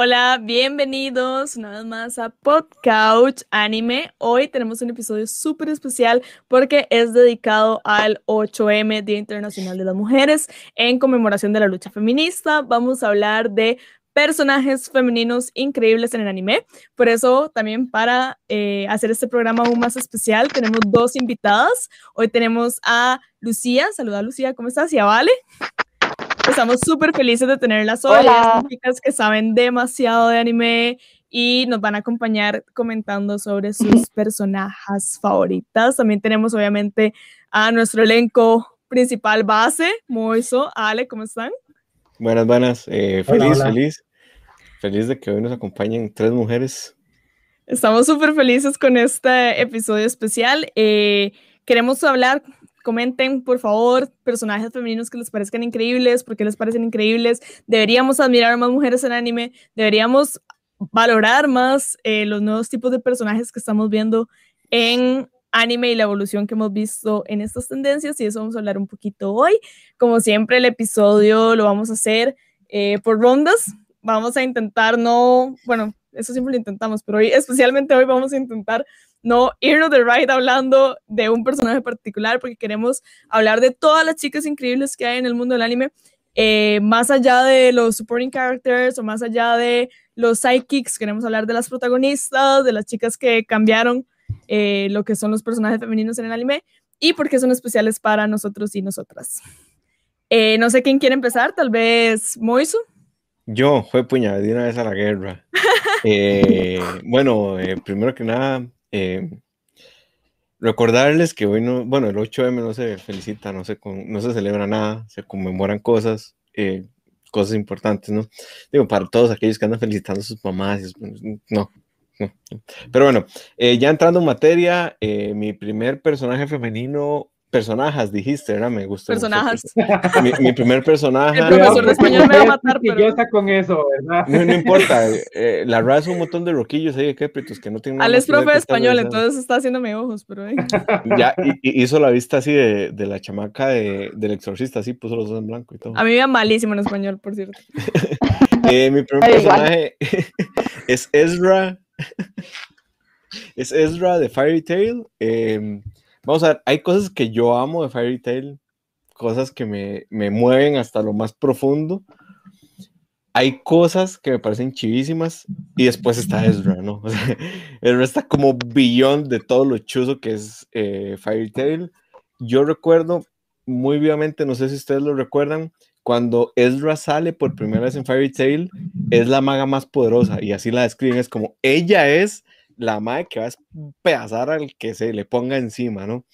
Hola, bienvenidos una vez más a Podcouch Anime. Hoy tenemos un episodio súper especial porque es dedicado al 8M, Día Internacional de las Mujeres, en conmemoración de la lucha feminista. Vamos a hablar de personajes femeninos increíbles en el anime. Por eso, también para eh, hacer este programa aún más especial, tenemos dos invitadas. Hoy tenemos a Lucía. Saluda, Lucía, ¿cómo estás? Y a Vale. Estamos súper felices de tenerlas hoy. Son chicas que saben demasiado de anime y nos van a acompañar comentando sobre sus personajes favoritas. También tenemos obviamente a nuestro elenco principal base, Moiso, Ale, ¿cómo están? Buenas, buenas. Eh, feliz, feliz. Feliz de que hoy nos acompañen tres mujeres. Estamos súper felices con este episodio especial. Eh, queremos hablar comenten, por favor, personajes femeninos que les parezcan increíbles, porque les parecen increíbles. Deberíamos admirar a más mujeres en anime, deberíamos valorar más eh, los nuevos tipos de personajes que estamos viendo en anime y la evolución que hemos visto en estas tendencias y eso vamos a hablar un poquito hoy. Como siempre, el episodio lo vamos a hacer eh, por rondas. Vamos a intentar no, bueno, eso siempre lo intentamos, pero hoy, especialmente hoy vamos a intentar no irnos de right hablando de un personaje particular, porque queremos hablar de todas las chicas increíbles que hay en el mundo del anime, eh, más allá de los supporting characters o más allá de los sidekicks, queremos hablar de las protagonistas, de las chicas que cambiaron eh, lo que son los personajes femeninos en el anime y por qué son especiales para nosotros y nosotras. Eh, no sé quién quiere empezar, tal vez Moisu. Yo, fue puña, de una vez a la guerra. bueno, primero que nada, eh, recordarles que hoy no, bueno, el 8M no se felicita, no se, no se celebra nada, se conmemoran cosas, eh, cosas importantes, ¿no? Digo, para todos aquellos que andan felicitando a sus mamás, no, no, Pero bueno, eh, ya entrando en materia, mi primer personaje femenino personajes, dijiste, ¿verdad? Me gustó. Personajes. Mi, primer personaje. El profesor de español me va a matar, pero... Yo está con eso, ¿verdad? No, no importa. Eh, la raza es un montón de roquillos ahí, que que no tienen Al es profe de español, entonces está haciéndome ojos, pero... Ya, y, hizo la vista así de, de la chamaca de, del exorcista, así puso los ojos en blanco y todo. A mí me iba malísimo en español, por cierto. eh, mi primer personaje es Ezra. es Ezra de Fairy Tail. Eh, Vamos a ver, hay cosas que yo amo de Fairy Tail, cosas que me, me mueven hasta lo más profundo. Hay cosas que me parecen chivísimas y después está Ezra, ¿no? Ezra está como billón de todo lo chuzo que es eh, Fairy Tail. Yo recuerdo muy vivamente, no sé si ustedes lo recuerdan, cuando Ezra sale por primera vez en Fairy Tail, es la maga más poderosa y así la describen, es como ella es la madre que va a pedazar al que se le ponga encima, ¿no?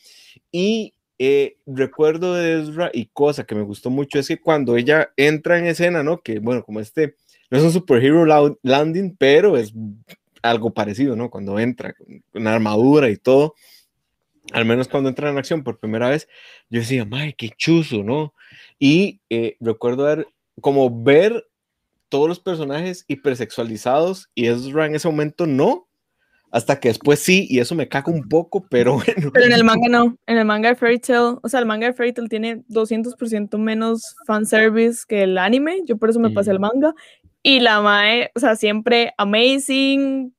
Y eh, recuerdo de Ezra y cosa que me gustó mucho es que cuando ella entra en escena, ¿no? Que bueno, como este, no es un superhero landing, pero es algo parecido, ¿no? Cuando entra con armadura y todo, al menos cuando entra en acción por primera vez, yo decía, madre, qué chuzo, ¿no? Y eh, recuerdo ver, como ver todos los personajes hipersexualizados y Ezra en ese momento no, hasta que después sí, y eso me caga un poco, pero bueno. Pero en el manga no, en el manga de Fairy Tail, o sea, el manga de Fairy Tail tiene 200% menos fanservice que el anime, yo por eso me pasé el manga, y la mae, o sea, siempre amazing,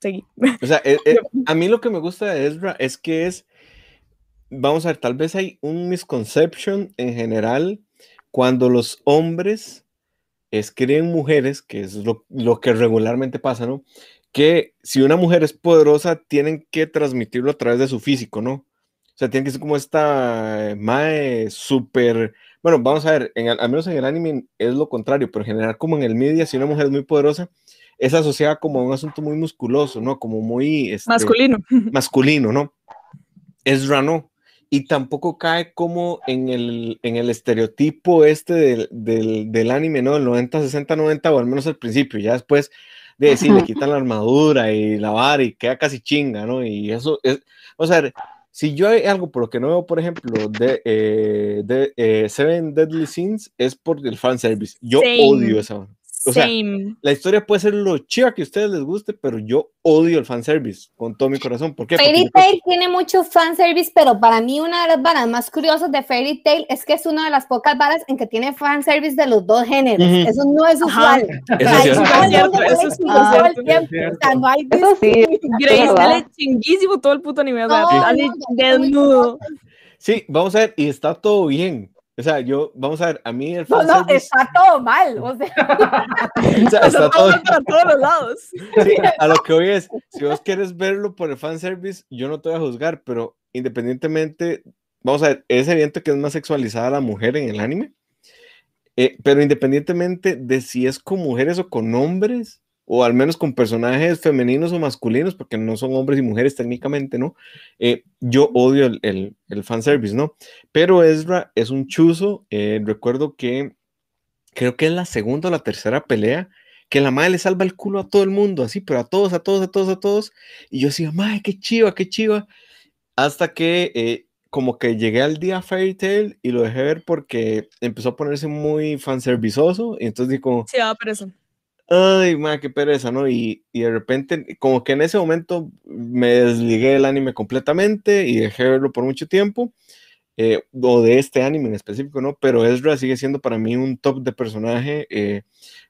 seguí. O sea, eh, eh, a mí lo que me gusta de Ezra es que es, vamos a ver, tal vez hay un misconception en general cuando los hombres escriben mujeres, que es lo, lo que regularmente pasa, ¿no? Que si una mujer es poderosa, tienen que transmitirlo a través de su físico, ¿no? O sea, tiene que ser como esta eh, mae súper. Bueno, vamos a ver, en, al menos en el anime es lo contrario, pero en general, como en el media, si una mujer es muy poderosa, es asociada como a un asunto muy musculoso, ¿no? Como muy. Este, masculino. Masculino, ¿no? Es rano. Y tampoco cae como en el, en el estereotipo este del, del, del anime, ¿no? El 90, 60, 90, o al menos al principio. Ya después de decir, le quitan la armadura y la vara y queda casi chinga, ¿no? Y eso es, o sea, si yo hay algo por lo que no veo, por ejemplo, de, eh, de eh, Seven Deadly Sins, es por el fanservice. Yo odio eso. O sea, la historia puede ser lo chiva que a ustedes les guste, pero yo odio el fanservice con todo mi corazón. ¿Por qué? Fairy Tail tiene mucho fanservice, pero para mí una de las varas más curiosas de Fairy Tail es que es una de las pocas varas en que tiene fanservice de los dos géneros. Eso no es usual. Eso, es cierto, eso es cierto. no hay Eso sí, Grace sale chinguísimo todo el puto no, desnudo. Sí, vamos a ver, y está todo bien. O sea, yo, vamos a ver, a mí el No, no, está todo mal. O sea, o sea, está todo... para todos los lados. Sí, a lo que hoy es, si vos quieres verlo por el fanservice, yo no te voy a juzgar, pero independientemente, vamos a ver, es evidente que es más sexualizada la mujer en el anime, eh, pero independientemente de si es con mujeres o con hombres, o al menos con personajes femeninos o masculinos, porque no son hombres y mujeres técnicamente, ¿no? Eh, yo odio el, el, el fanservice, ¿no? Pero Ezra es un chuzo, eh, recuerdo que creo que es la segunda o la tercera pelea que la madre le salva el culo a todo el mundo, así, pero a todos, a todos, a todos, a todos. Y yo decía, madre, qué chiva, qué chiva. Hasta que eh, como que llegué al día Fairy Tail y lo dejé ver porque empezó a ponerse muy fanservizoso. Y entonces digo, Sí, va, eso. Ay, madre, qué pereza, ¿no? Y, y de repente, como que en ese momento me desligué del anime completamente y dejé de verlo por mucho tiempo. eh, o de este anime en específico, ¿no? Pero Ezra sigue siendo para mí un top de personaje. eh,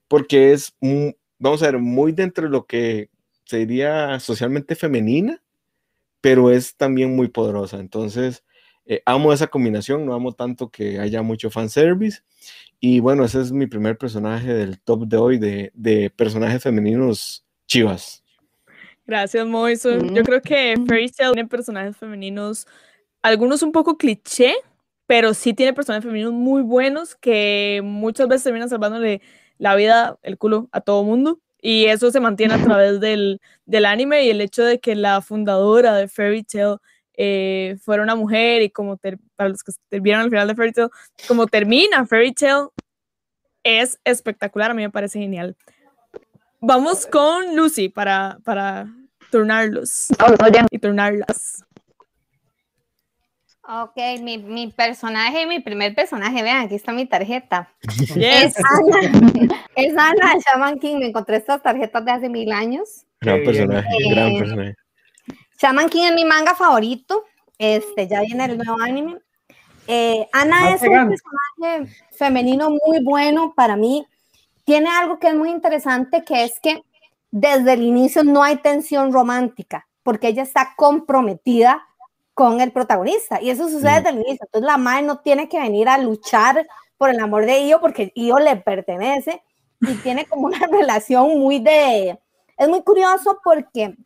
porque es, un- vamos a ver, muy dentro de lo que sería socialmente femenina, pero es también muy poderosa. Entonces, eh, amo esa combinación, no amo tanto que haya mucho fanservice. Y bueno, ese es mi primer personaje del top de hoy, de, de personajes femeninos chivas. Gracias, Moiso. Yo creo que Fairy Tail tiene personajes femeninos, algunos un poco cliché, pero sí tiene personajes femeninos muy buenos que muchas veces terminan salvándole la vida, el culo a todo mundo. Y eso se mantiene a través del, del anime y el hecho de que la fundadora de Fairy Tail eh, fuera una mujer y como ter- para los que vieron al final de Fairy Tail, como termina Fairy Tail es espectacular, a mí me parece genial. Vamos con Lucy para, para turnarlos y turnarlas. ok, mi, mi personaje, mi primer personaje, vean, aquí está mi tarjeta. Yes. Es Ana, es Ana de Shaman King. Me encontré estas tarjetas de hace mil años. Gran personaje, gran Eh, personaje. Shaman King es mi manga favorito. Este, ya viene el nuevo anime. Eh, Ana Más es un personaje femenino muy bueno para mí. Tiene algo que es muy interesante, que es que desde el inicio no hay tensión romántica, porque ella está comprometida con el protagonista. Y eso sucede Mm. desde el inicio. Entonces la madre no tiene que venir a luchar por el amor de Io, porque Io le pertenece y tiene como una relación muy de... Es muy curioso porque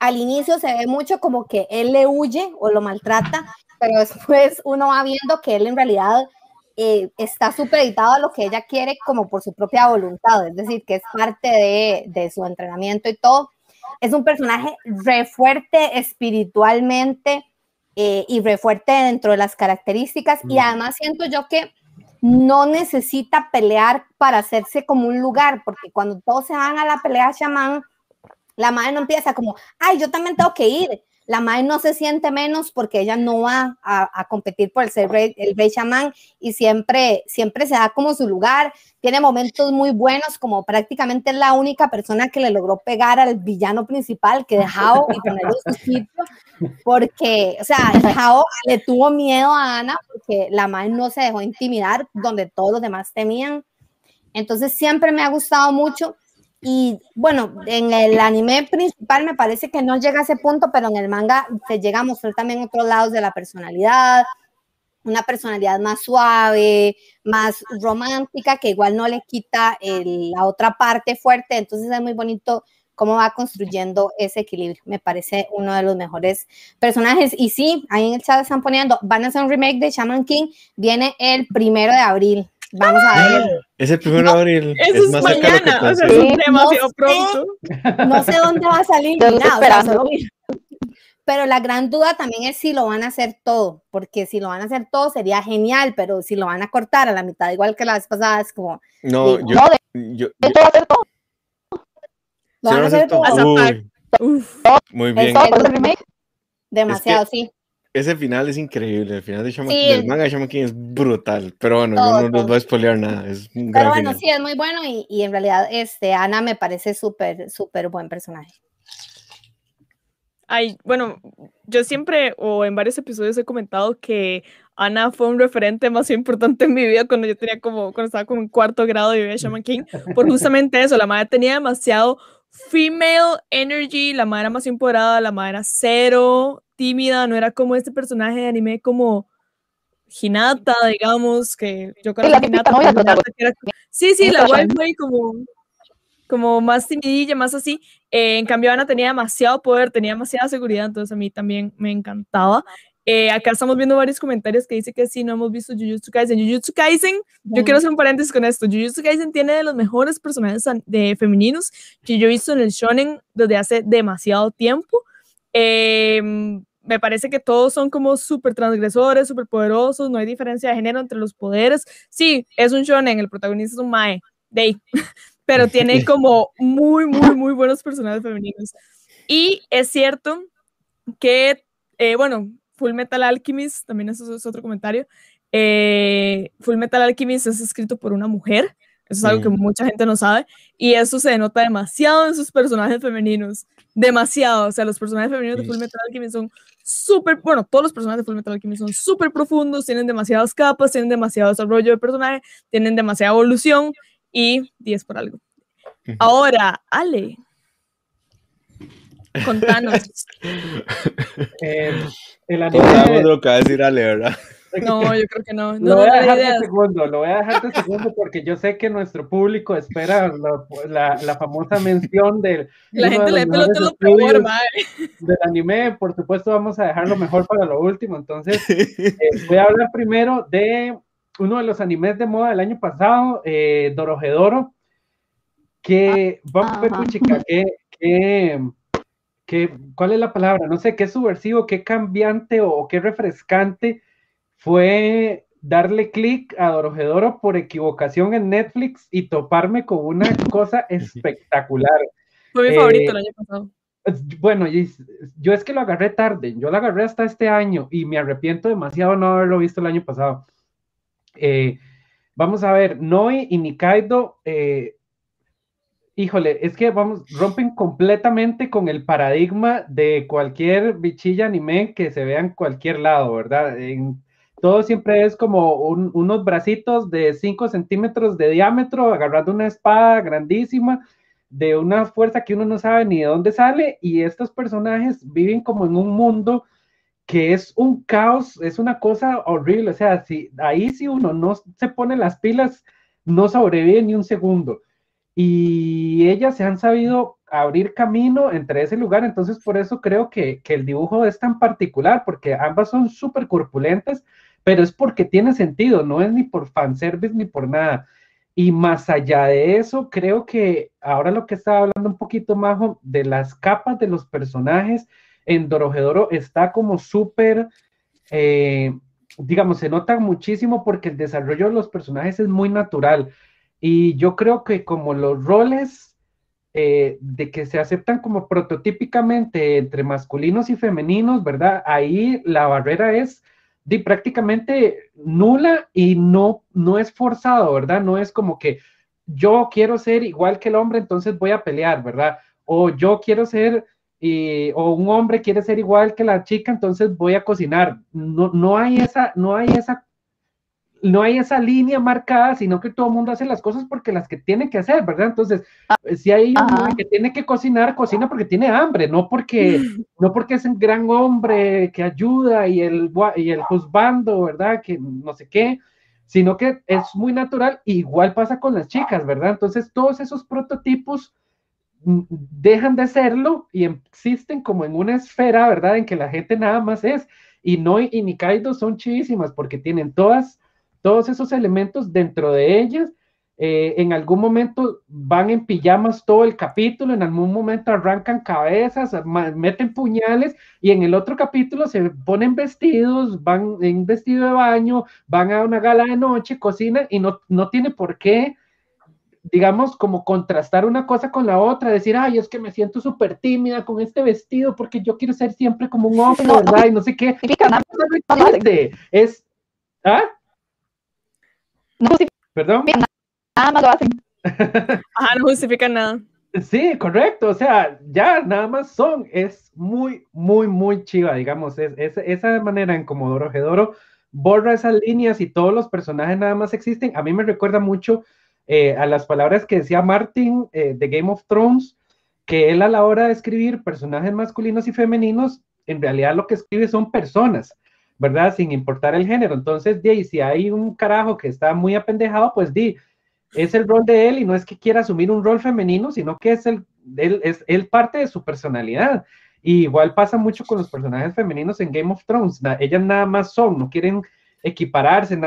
al inicio se ve mucho como que él le huye o lo maltrata, pero después uno va viendo que él en realidad eh, está supeditado a lo que ella quiere como por su propia voluntad, es decir, que es parte de, de su entrenamiento y todo. Es un personaje re fuerte espiritualmente eh, y re fuerte dentro de las características y además siento yo que no necesita pelear para hacerse como un lugar, porque cuando todos se van a la pelea chamán, la madre no empieza como, ay, yo también tengo que ir. La madre no se siente menos porque ella no va a, a competir por el ser rey, el rey chamán y siempre, siempre se da como su lugar. Tiene momentos muy buenos, como prácticamente es la única persona que le logró pegar al villano principal, que Hao, y ponerlo en su sitio, porque, o sea, Hao le tuvo miedo a Ana porque la madre no se dejó intimidar donde todos los demás temían. Entonces siempre me ha gustado mucho y bueno, en el anime principal me parece que no llega a ese punto, pero en el manga se llega a mostrar también otros lados de la personalidad, una personalidad más suave, más romántica, que igual no le quita el- la otra parte fuerte, entonces es muy bonito cómo va construyendo ese equilibrio. Me parece uno de los mejores personajes. Y sí, ahí en el chat están poniendo, van a hacer un remake de Shaman King, viene el primero de abril. Vamos a ver. Es el primero de abril. Eso es, más mañana, o sea, pensé. es Sí. demasiado No sé. pronto. no sé dónde va a salir Yo ni estoy nada, o sea, esperando. solo- pero la gran duda también es si lo van a hacer todo, porque si lo van a hacer todo sería genial, pero si lo van a cortar a la mitad, igual que la vez pasada, es como, No, Sí. yo, No, de yo, yo- hecho va a ser todo. lo van a hacer todo Azafar. Uy, Uf, muy bien. Demasiado, sí. Ese final es increíble. El final de Shaman King, del manga de Shaman King es brutal. Pero bueno, no, no les voy a spoilear nada. Es un gran Pero bueno, sí, es muy bueno y, y, en realidad este, Ana me parece súper, súper buen personaje. Ay, bueno, yo siempre o en varios episodios he comentado que Ana fue un referente más importante en mi vida cuando yo tenía como, cuando estaba como en cuarto grado y vivía Shaman King, por justamente eso, la madre tenía demasiado female energy, la madre era más empoderada, la madre era cero, tímida, no era como este personaje de anime como Hinata, digamos, que yo creo que Hinata, sí, sí, la fue como como más timidilla, más así. Eh, en cambio, Ana tenía demasiado poder, tenía demasiada seguridad, entonces a mí también me encantaba. Eh, acá estamos viendo varios comentarios que dice que sí, no hemos visto Jujutsu Kaisen. Jujutsu Kaisen, yo quiero hacer un paréntesis con esto. Jujutsu Kaisen tiene de los mejores personajes de femeninos que yo he visto en el shonen desde hace demasiado tiempo. Em, me parece que todos son como súper transgresores, súper poderosos, no hay diferencia de género entre los poderes. Sí, es un shonen, el protagonista es un mae, de pero tiene como muy, muy, muy buenos personajes femeninos. Y es cierto que, eh, bueno, Full Metal Alchemist, también eso es otro comentario, eh, Full Metal Alchemist es escrito por una mujer, eso es algo que mucha gente no sabe, y eso se denota demasiado en sus personajes femeninos, demasiado, o sea, los personajes femeninos de Full Metal Alchemist son súper, bueno, todos los personajes de Full Metal Alchemist son súper profundos, tienen demasiadas capas, tienen demasiado desarrollo de personaje, tienen demasiada evolución, y 10 por algo. Ahora, Ale, contanos. eh, el anime... lo que va a decir Ale, ¿verdad? No, yo creo que no. lo voy a dejar de segundo, lo voy a dejar de segundo porque yo sé que nuestro público espera la, la, famosa mención del. La gente le pelota lo peor, Del anime, por supuesto, vamos a dejarlo mejor para lo último. Entonces, eh, voy a hablar primero de uno de los animes de moda del año pasado, eh, Dorojedoro, que, vamos a ver, chica, que, que, ¿cuál es la palabra? No sé, qué subversivo, qué cambiante o, qué refrescante fue darle clic a Dorojedoro por equivocación en Netflix y toparme con una cosa espectacular. Fue mi favorito el año pasado. Bueno, yo es que lo agarré tarde, yo lo agarré hasta este año y me arrepiento demasiado no haberlo visto el año pasado. Eh, vamos a ver, Noi y Nikaido, eh, híjole, es que vamos, rompen completamente con el paradigma de cualquier bichilla anime que se vea en cualquier lado, ¿verdad? En, todo siempre es como unos bracitos de 5 centímetros de diámetro, agarrando una espada grandísima, de una fuerza que uno no sabe ni de dónde sale, y estos personajes viven como en un mundo que es un caos, es una cosa horrible, o sea, si ahí si uno no se pone las pilas, no sobrevive ni un segundo. Y ellas se han sabido abrir camino entre ese lugar, entonces por eso creo que, que el dibujo es tan particular, porque ambas son súper corpulentas, pero es porque tiene sentido, no es ni por fanservice ni por nada. Y más allá de eso, creo que ahora lo que estaba hablando un poquito más de las capas de los personajes, en Dorojedoro está como súper, eh, digamos, se nota muchísimo porque el desarrollo de los personajes es muy natural. Y yo creo que como los roles eh, de que se aceptan como prototípicamente entre masculinos y femeninos, ¿verdad? Ahí la barrera es de prácticamente nula y no, no es forzado, ¿verdad? No es como que yo quiero ser igual que el hombre, entonces voy a pelear, ¿verdad? O yo quiero ser o un hombre quiere ser igual que la chica, entonces voy a cocinar. No, no hay esa, no hay esa, no hay esa línea marcada, sino que todo el mundo hace las cosas porque las que tiene que hacer, ¿verdad? Entonces, ah, si hay un que tiene que cocinar, cocina porque tiene hambre, no porque, no porque es un gran hombre que ayuda y el, y el juzgando, ¿verdad? Que no sé qué, sino que es muy natural, igual pasa con las chicas, ¿verdad? Entonces, todos esos prototipos dejan de serlo y existen como en una esfera, ¿verdad? En que la gente nada más es. Y no y Nikaido son chivísimas porque tienen todas, todos esos elementos dentro de ellas. Eh, en algún momento van en pijamas todo el capítulo, en algún momento arrancan cabezas, meten puñales y en el otro capítulo se ponen vestidos, van en vestido de baño, van a una gala de noche, cocinan y no, no tiene por qué digamos, como contrastar una cosa con la otra, decir, ay, es que me siento súper tímida con este vestido porque yo quiero ser siempre como un hombre, ¿verdad? Y no sé qué. Es, ¿ah? No Perdón. Nada más lo hacen. Ajá, no justifica nada. Sí, correcto, o sea, ya nada más son, es muy, muy, muy chiva, digamos, es, esa manera en como Doro borra esas líneas y todos los personajes nada más existen. A mí me recuerda mucho eh, a las palabras que decía Martin eh, de Game of Thrones, que él a la hora de escribir personajes masculinos y femeninos, en realidad lo que escribe son personas, ¿verdad? Sin importar el género. Entonces, di, si hay un carajo que está muy apendejado, pues di, es el rol de él y no es que quiera asumir un rol femenino, sino que es el, él, es él parte de su personalidad. Y igual pasa mucho con los personajes femeninos en Game of Thrones. ellas nada más son, no quieren equipararse,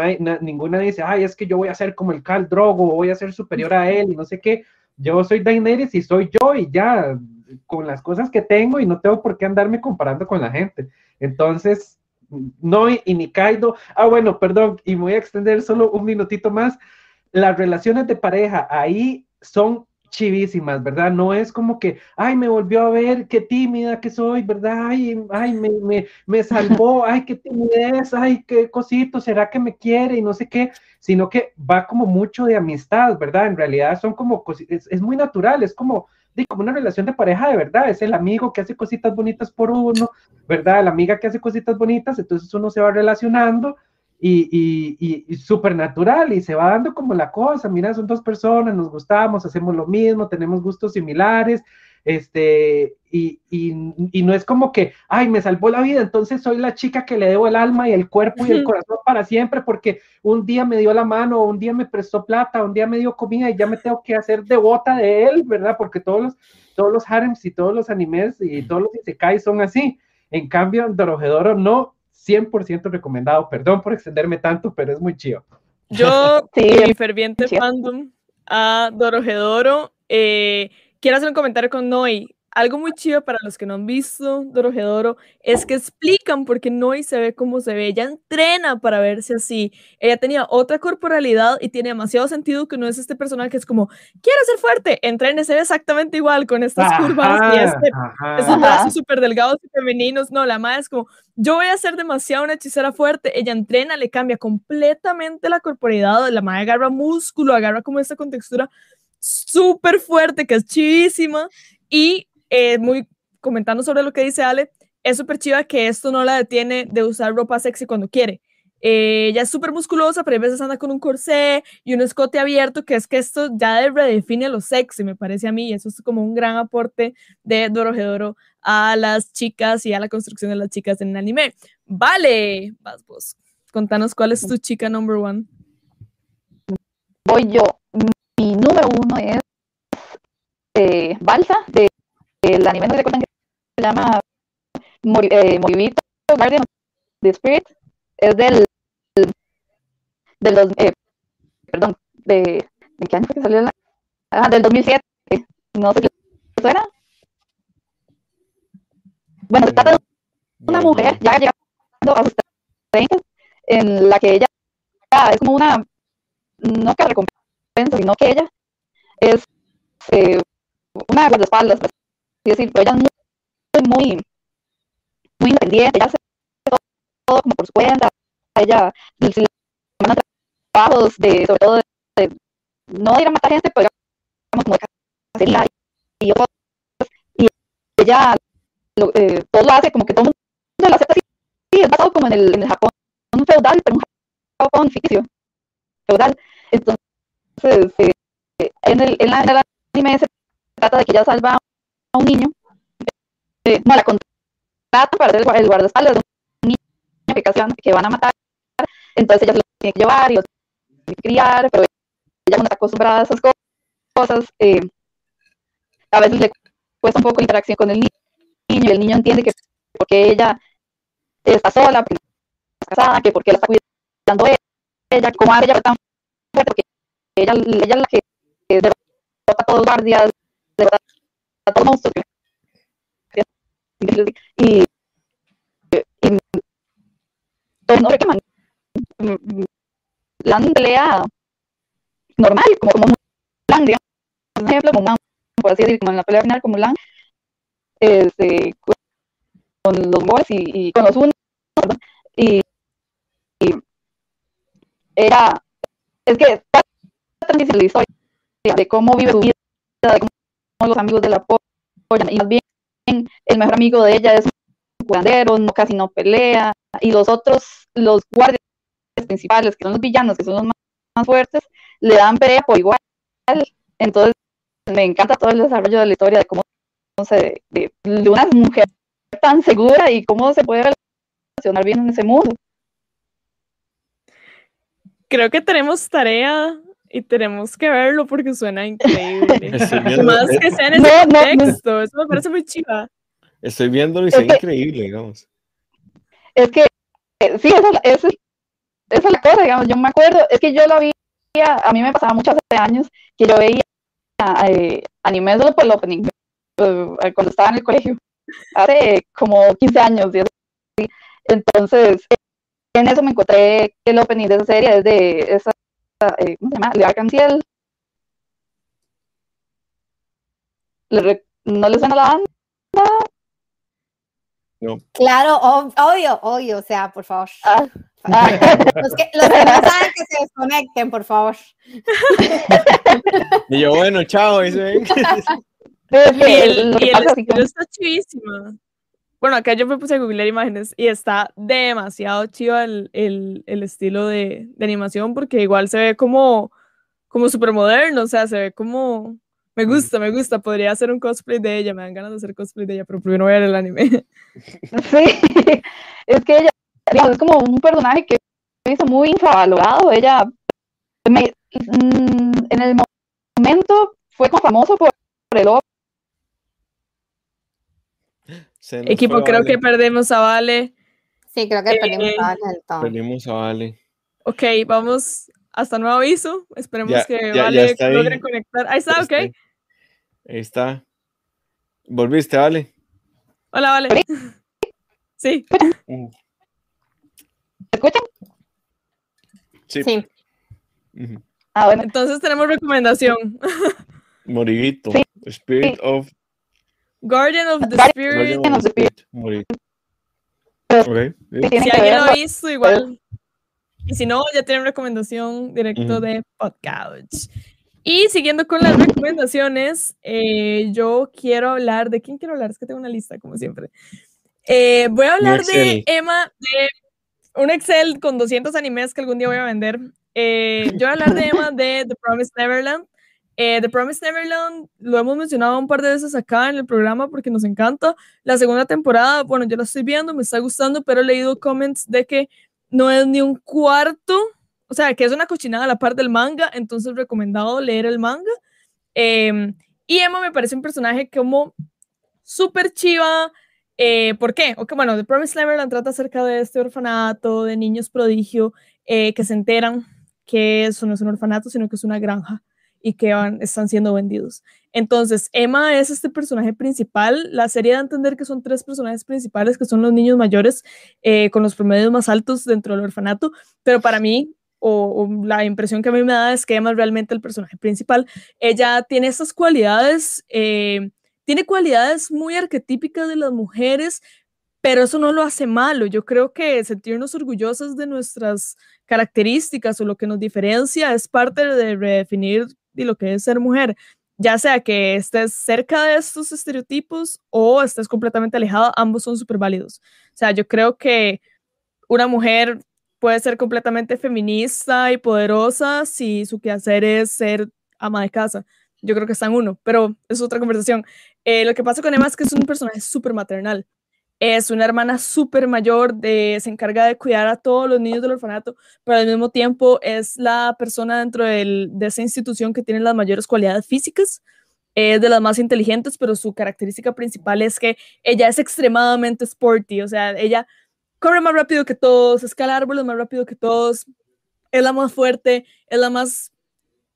ninguna dice, ay, es que yo voy a ser como el Cal Drogo, voy a ser superior a él y no sé qué. Yo soy Daenerys y soy yo y ya, con las cosas que tengo y no tengo por qué andarme comparando con la gente. Entonces, no y, ni Kaido. Ah, bueno, perdón, y voy a extender solo un minutito más. Las relaciones de pareja ahí son chivísimas, ¿verdad? No es como que, ay, me volvió a ver, qué tímida que soy, ¿verdad? Ay, ay, me, me, me salvó, ay, qué timidez, ay, qué cosito, ¿será que me quiere? Y no sé qué, sino que va como mucho de amistad, ¿verdad? En realidad son como, es, es muy natural, es como, como una relación de pareja de verdad, es el amigo que hace cositas bonitas por uno, ¿verdad? La amiga que hace cositas bonitas, entonces uno se va relacionando y, y, y, súper natural y se va dando como la cosa, mira, son dos personas, nos gustamos, hacemos lo mismo, tenemos gustos similares, este, y, y, no es como que, ay, me salvó la vida, entonces soy la chica que le debo el alma y el cuerpo y el corazón para siempre porque un día me dio la mano, un día me prestó plata, un día me dio comida y ya me tengo que hacer devota de él, ¿verdad? Porque todos los, todos los harems y todos los animes y todos los isekai son así. En cambio, Dorojedoro no, 100% recomendado. Perdón por extenderme tanto, pero es muy chido. Yo, mi ferviente fandom a Dorojedoro, eh, quiero hacer un comentario con Noi algo muy chido para los que no han visto Dorojedoro es que explican por qué Noi se ve como se ve. Ella entrena para verse así. Ella tenía otra corporalidad y tiene demasiado sentido que no es este personaje que es como, quiero ser fuerte, entrene, se ve exactamente igual con estas curvas y este, esos brazos súper delgados y femeninos. No, la madre es como, yo voy a ser demasiado una hechicera fuerte. Ella entrena, le cambia completamente la corporalidad. La madre agarra músculo, agarra como esta contextura súper fuerte, que es chivísima. Y eh, muy comentando sobre lo que dice Ale, es súper chiva que esto no la detiene de usar ropa sexy cuando quiere. Eh, ella es súper musculosa, pero a veces anda con un corsé y un escote abierto, que es que esto ya redefine lo sexy, me parece a mí, y eso es como un gran aporte de Dorojedoro a las chicas y a la construcción de las chicas en el anime. Vale, vas vos, contanos cuál es tu chica number one. Voy yo, mi número uno es eh, Balsa de el anime no recuerdan que se llama Mori, eh, Moribito, Guardian of the Spirit, es del, del dos, eh, perdón, de, ¿de qué año fue que salió la? Ah, del 2007, no sé qué suena. Bueno, se trata de una mujer ya llegando a sus 30, en la que ella es como una, no que recompensa, sino que ella es eh, una guardaespaldas, decir, pero ella es muy, muy, muy independiente, ella hace todo, como por su cuenta, ella si le mandan trabajos de, sobre todo de, no ir a matar gente, pero digamos como de cacería y otras y ella lo, eh, todo lo hace como que todo el mundo lo acepta así, sí, es basado como en el, en el Japón feudal, pero un Japón ficticio, feudal, entonces eh, en, el, en, la, en el anime se trata de que ella salva a un niño, eh, no la contrata para ser el guardaespaldas de un niño que, van a matar, entonces ella se lo tiene que llevar y lo tiene que criar, pero ella no está acostumbrada a esas cosas, eh, a veces le cuesta un poco la interacción con el niño, y el niño entiende que porque ella está sola, porque está casada, que porque la está cuidando ella, que como ella tan fuerte, porque ella, ella es la que derrota a todos los guardias, todos los monstruos y, y no reclaman la pelea normal, como, como Mulan, digamos, un ejemplo, Mulan, por así decirlo, como en la pelea final con Mulan, este, con los boys y, y con los unos, y, y, era, es que está la historia de cómo vive su vida, de cómo los amigos de la apoyan, y más bien el mejor amigo de ella es un curandero, no, casi no pelea, y los otros, los guardias principales, que son los villanos, que son los más, más fuertes, le dan pelea por igual. Entonces, me encanta todo el desarrollo de la historia de cómo se, de, de una mujer tan segura y cómo se puede relacionar bien en ese mundo. Creo que tenemos tarea y tenemos que verlo porque suena increíble. Más que sea en No, ese no, no. contexto, eso me parece muy chiva. estoy viéndolo y se ve Es que- increíble, digamos. Es que, eh, sí, esa, esa, esa es la cosa, digamos, yo me acuerdo, es que yo lo vi, a mí me pasaba mucho hace años que yo veía eh, anime solo por el opening, eh, cuando estaba en el colegio, hace como 15 años, y así. entonces en eso me encontré el opening de esa serie, es de esa, eh, ¿cómo se llama? Le Arcanciel. ¿Le re- ¿No le suena la banda? Claro, ob- obvio, obvio, o sea, por favor. Ah, ah, Los que, los que no saben que se desconecten, por favor. Y yo, bueno, chao, y se ven. es Y que el, y el es que- está chivísima. Bueno, acá yo me puse a googlear imágenes y está demasiado chido el, el, el estilo de, de animación porque igual se ve como, como súper moderno, o sea, se ve como... Me gusta, me gusta, podría hacer un cosplay de ella, me dan ganas de hacer cosplay de ella, pero primero ver el anime. Sí, es que ella digamos, es como un personaje que hizo muy infravalorado. Ella me- mm, en el momento fue como famoso por, el Equipo, creo Vale. que perdemos a Vale. Sí, creo que perdimos Eh, a Vale todo. Perdimos a Vale. Ok, vamos hasta nuevo aviso. Esperemos Ya- que ya- ya Vale ahí. logre conectar. Ahí está, ok. Ahí está. Volviste, Vale. Hola, Vale. Sí. Mm, ¿Me escuchan? Sí. Sí. Ujú. Ah, bueno, Entonces tenemos recomendación. Moriguito. Sí. Spirit of. Guardian of the Guardian Spirit. Guardian of the Spirit. Moriguito. Ok. sí. sí, tienen Si alguien lo visto, igual. Y si no, ya tienen recomendación directo Ujú. de Podcouch. Y siguiendo con las recomendaciones, eh, yo quiero hablar. ¿De quién quiero hablar? Es que tengo una lista, como siempre. Eh, voy a hablar de. Emma, de un Excel con 200 animes que algún día voy a vender. Eh, yo voy a hablar de Emma de The Promised Neverland. Eh, The Promised Neverland lo hemos mencionado un par de veces acá en el programa porque nos encanta. La segunda temporada, bueno, yo la estoy viendo, me está gustando, pero he leído comments de que no es ni un cuarto, o sea, que es una cochinada a la par del manga, entonces recomendado leer el manga. Eh, y Emma me parece un personaje como súper chiva. Eh, ¿Por qué? Ok, bueno, The Promised Neverland trata acerca de este orfanato de niños prodigio eh, que se enteran que eso no es un orfanato, sino que es una granja y que van, están siendo vendidos. Entonces, Emma es este personaje principal. La serie da entender que son tres personajes principales, que son los niños mayores eh, con los promedios más altos dentro del orfanato, pero para mí, o, la impresión que a mí me da es que Emma es realmente el personaje principal. Ella tiene estas cualidades, eh, tiene cualidades muy arquetípicas de las mujeres, pero eso no lo hace malo. Yo creo que sentirnos orgullosas de nuestras características o lo que nos diferencia es parte de redefinir de lo que es ser mujer, ya sea que estés cerca de estos estereotipos o estés completamente alejada, ambos son súper válidos. O sea, yo creo que una mujer puede ser completamente feminista y poderosa si su quehacer es ser ama de casa. Yo creo que está en uno, pero es otra conversación. Eh, lo que pasa con Emma es que es un personaje súper maternal. Es una hermana súper mayor, de, se encarga de cuidar a todos los niños del orfanato, pero al mismo tiempo es la persona dentro de esa institución que tiene las mayores cualidades físicas, es de las más inteligentes, pero su característica principal es que ella es extremadamente sporty, o sea, ella corre más rápido que todos, escala árboles más rápido que todos, es la más fuerte, es la más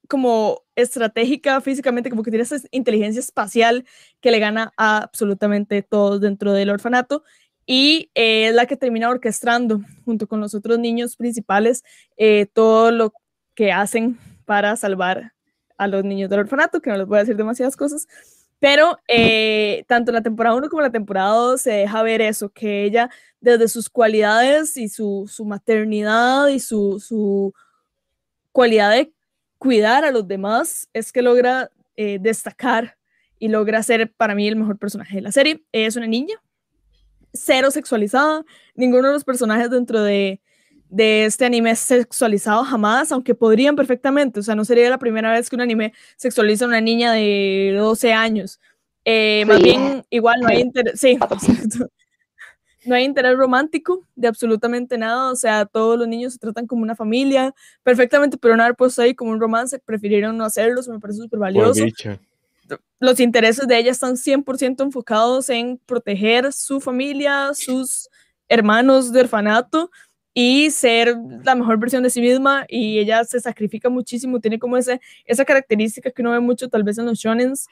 como estratégica físicamente, como que tiene esa inteligencia espacial que le gana a absolutamente todos dentro del orfanato y eh, es la que termina orquestando junto con los otros niños principales eh, todo lo que hacen para salvar a los niños del orfanato, que no les voy a decir demasiadas cosas, pero eh, tanto la temporada 1 como la temporada 2 se deja ver eso, que ella desde sus cualidades y su, su maternidad y su, su, cualidad de cuidar a los demás es que logra eh, destacar y logra ser para mí el mejor personaje de la serie. Es una niña, cero sexualizada, ninguno de los personajes dentro de, de este anime es sexualizado jamás, aunque podrían perfectamente, o sea, no sería la primera vez que un anime sexualiza a una niña de 12 años. Eh, más bien, igual no hay interés, sí, no hay interés romántico de absolutamente nada, o sea, todos los niños se tratan como una familia, perfectamente, pero no haber puesto ahí como un romance, prefirieron no hacerlo, me parece súper valioso. Los intereses de ella están 100% enfocados en proteger su familia, sus hermanos de orfanato, y ser la mejor versión de sí misma y ella se sacrifica muchísimo, tiene como ese, esa característica que uno ve mucho tal vez en los shonens,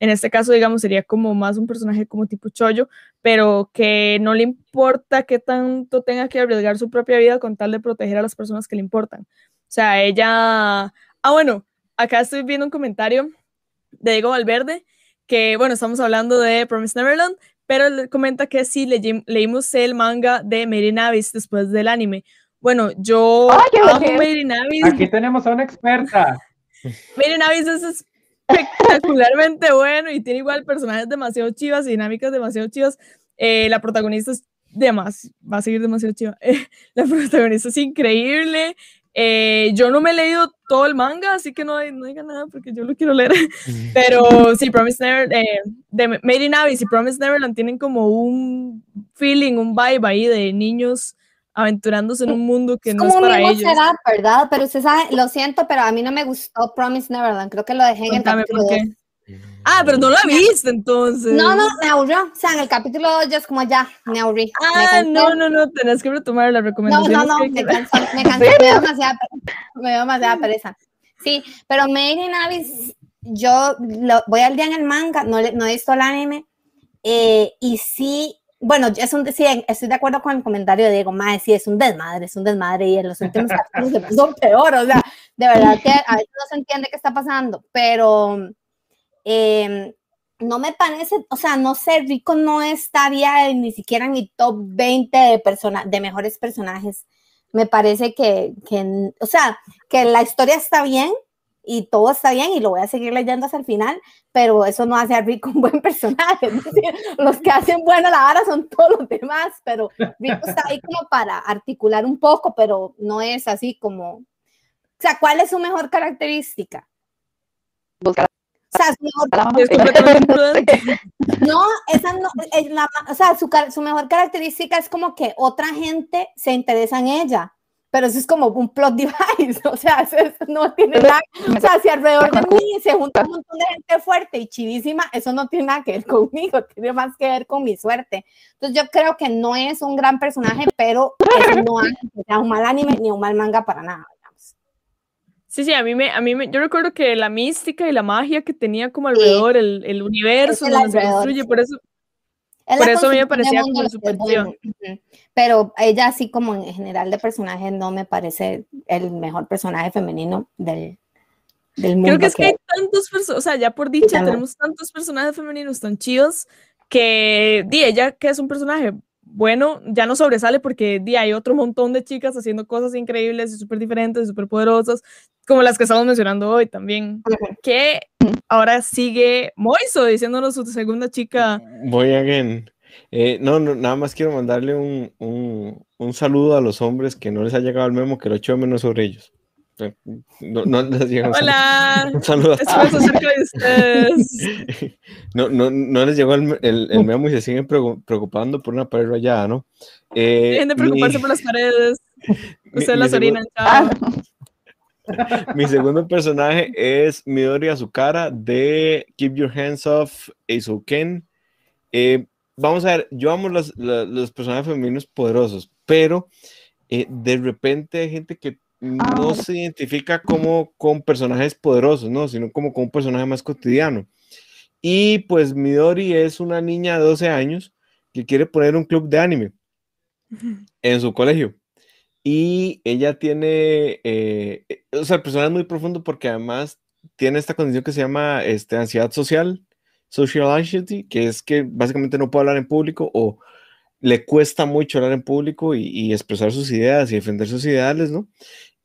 en este caso digamos sería como más un personaje como tipo chollo, pero que no le importa qué tanto tenga que arriesgar su propia vida con tal de proteger a las personas que le importan. O sea, ella, ah bueno, acá estoy viendo un comentario de Diego Valverde, que bueno, estamos hablando de Promise Neverland, pero comenta que sí leímos el manga de Mary Navis después del anime. Bueno, yo amo Mary Navis. Aquí tenemos a una experta. Mary Navis es espectacularmente bueno y tiene igual personajes demasiado chivas y dinámicas demasiado chivas. Eh, la protagonista es demasiado, va a seguir demasiado chiva. la protagonista es increíble. Eh, yo no me he leído todo el manga, así que no, no diga nada porque yo lo quiero leer. Pero sí, Promise Never, eh, de Made in Abyss y Promise Neverland tienen como un feeling, un vibe ahí de niños aventurándose en un mundo que no es para ellos. Será, ¿verdad? Pero usted sabe, lo siento, pero a mí no me gustó Promise Neverland. Creo que lo dejé en el capítulo Ah, pero no la viste entonces. No, no, me aburrió. O sea, en el capítulo 2 ya es como ya, me aburrí. Ah, no, no, no, tenés que retomar la recomendación. No, no, no, me cansó, me cansó, me dio demasiada, me dio demasiada pereza. Sí, pero Made in Abyss, yo lo, voy al día en el manga, no, no he visto el anime, eh, y sí, bueno, es un, sí, estoy de acuerdo con el comentario de Diego, mae, sí, es un desmadre, es un desmadre, y en los últimos capítulos son peor, o sea, de verdad que a veces no se entiende qué está pasando, pero Em, no me parece, o sea, no sé, Rico no estaría ni siquiera en mi top 20 de, de mejores personajes. Me parece que, que, o sea, que la historia está bien y todo está bien y lo voy a seguir leyendo hasta el final, pero eso no hace a Rico un buen personaje. los que hacen buena la vara son todos los demás, pero Rico está ahí como para articular un poco, pero no es así como, o sea, ¿cuál es su mejor característica? Buscar o sea, su mejor, no, esa no, es la, o sea, su, su, mejor característica es como que otra gente se interesa en ella, pero eso es como un plot device, o sea, eso, no tiene nada, o sea, si alrededor de mí se junta un montón de gente fuerte y chivísima, eso no tiene nada que ver conmigo, tiene más que ver con mi suerte. Entonces yo creo que no es un gran personaje, pero eso no hace que sea un mal anime ni un mal manga para nada. Sí, sí, a mí me, a mí me, yo recuerdo que la mística y la magia que tenía como alrededor el, el, universo donde se construye, por eso, por eso a mí me parecía como súper Pero ella así como en general de personaje no me parece el mejor personaje femenino del, del mundo. Creo que es que, hay tantos personajes, o sea, ya por dicha tenemos tantos personajes femeninos tan chidos que, di, ella que es un personaje bueno, ya no sobresale porque di, hay otro montón de chicas haciendo cosas increíbles y súper diferentes y súper poderosas, como las que estamos mencionando hoy también, que ahora sigue Moiso diciéndonos su segunda chica. Voy again. Eh, no, no, nada más quiero mandarle un, un, un, saludo a los hombres que no les ha llegado el memo, que lo echo menos sobre ellos. No, no les llegó Hola, un saludo. acerca de ustedes. No, no, no les llegó el, el, memo y se siguen preocupando por una pared rayada, ¿no? Eh, Dejen de preocuparse por las paredes. Ustedes las orinan. Mi segundo personaje es Midori Azukara de Keep Your Hands Off Eizouken. Eh, vamos a ver, yo amo los, los, personajes femeninos poderosos, pero eh, de repente hay gente que no se identifica como con personajes poderosos, ¿no? Sino como con un personaje más cotidiano. Y pues Midori es una niña de 12 años que quiere poner un club de anime en su colegio. Y ella tiene, eh, o sea, el personaje es muy profundo porque además tiene esta condición que se llama este, ansiedad social, social anxiety, que es que básicamente no puede hablar en público o le cuesta mucho hablar en público y, expresar sus ideas y defender sus ideales, ¿no?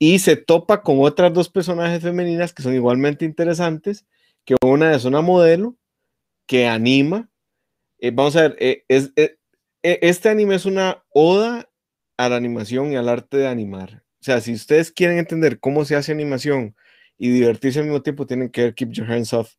Y se topa con otras dos personajes femeninas que son igualmente interesantes, que una es una modelo que anima. Eh, vamos a ver, eh, eh, este anime es una oda a la animación y al arte de animar. O sea, si ustedes quieren entender cómo se hace animación y divertirse al mismo tiempo, tienen que ver Keep Your Hands Off.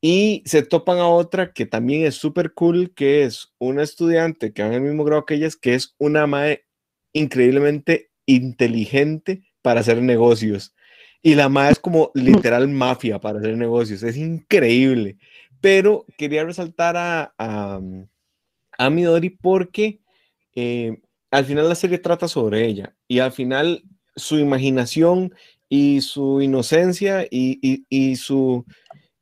Y se topan a otra que también es súper cool, que es una estudiante que va en el mismo grado que ellas, que es una madre increíblemente inteligente para hacer negocios. Y la madre es como literal mafia para hacer negocios. Es increíble. Pero quería resaltar a, a, a Midori porque eh, al final la serie trata sobre ella. Y al final su imaginación y su inocencia y, su,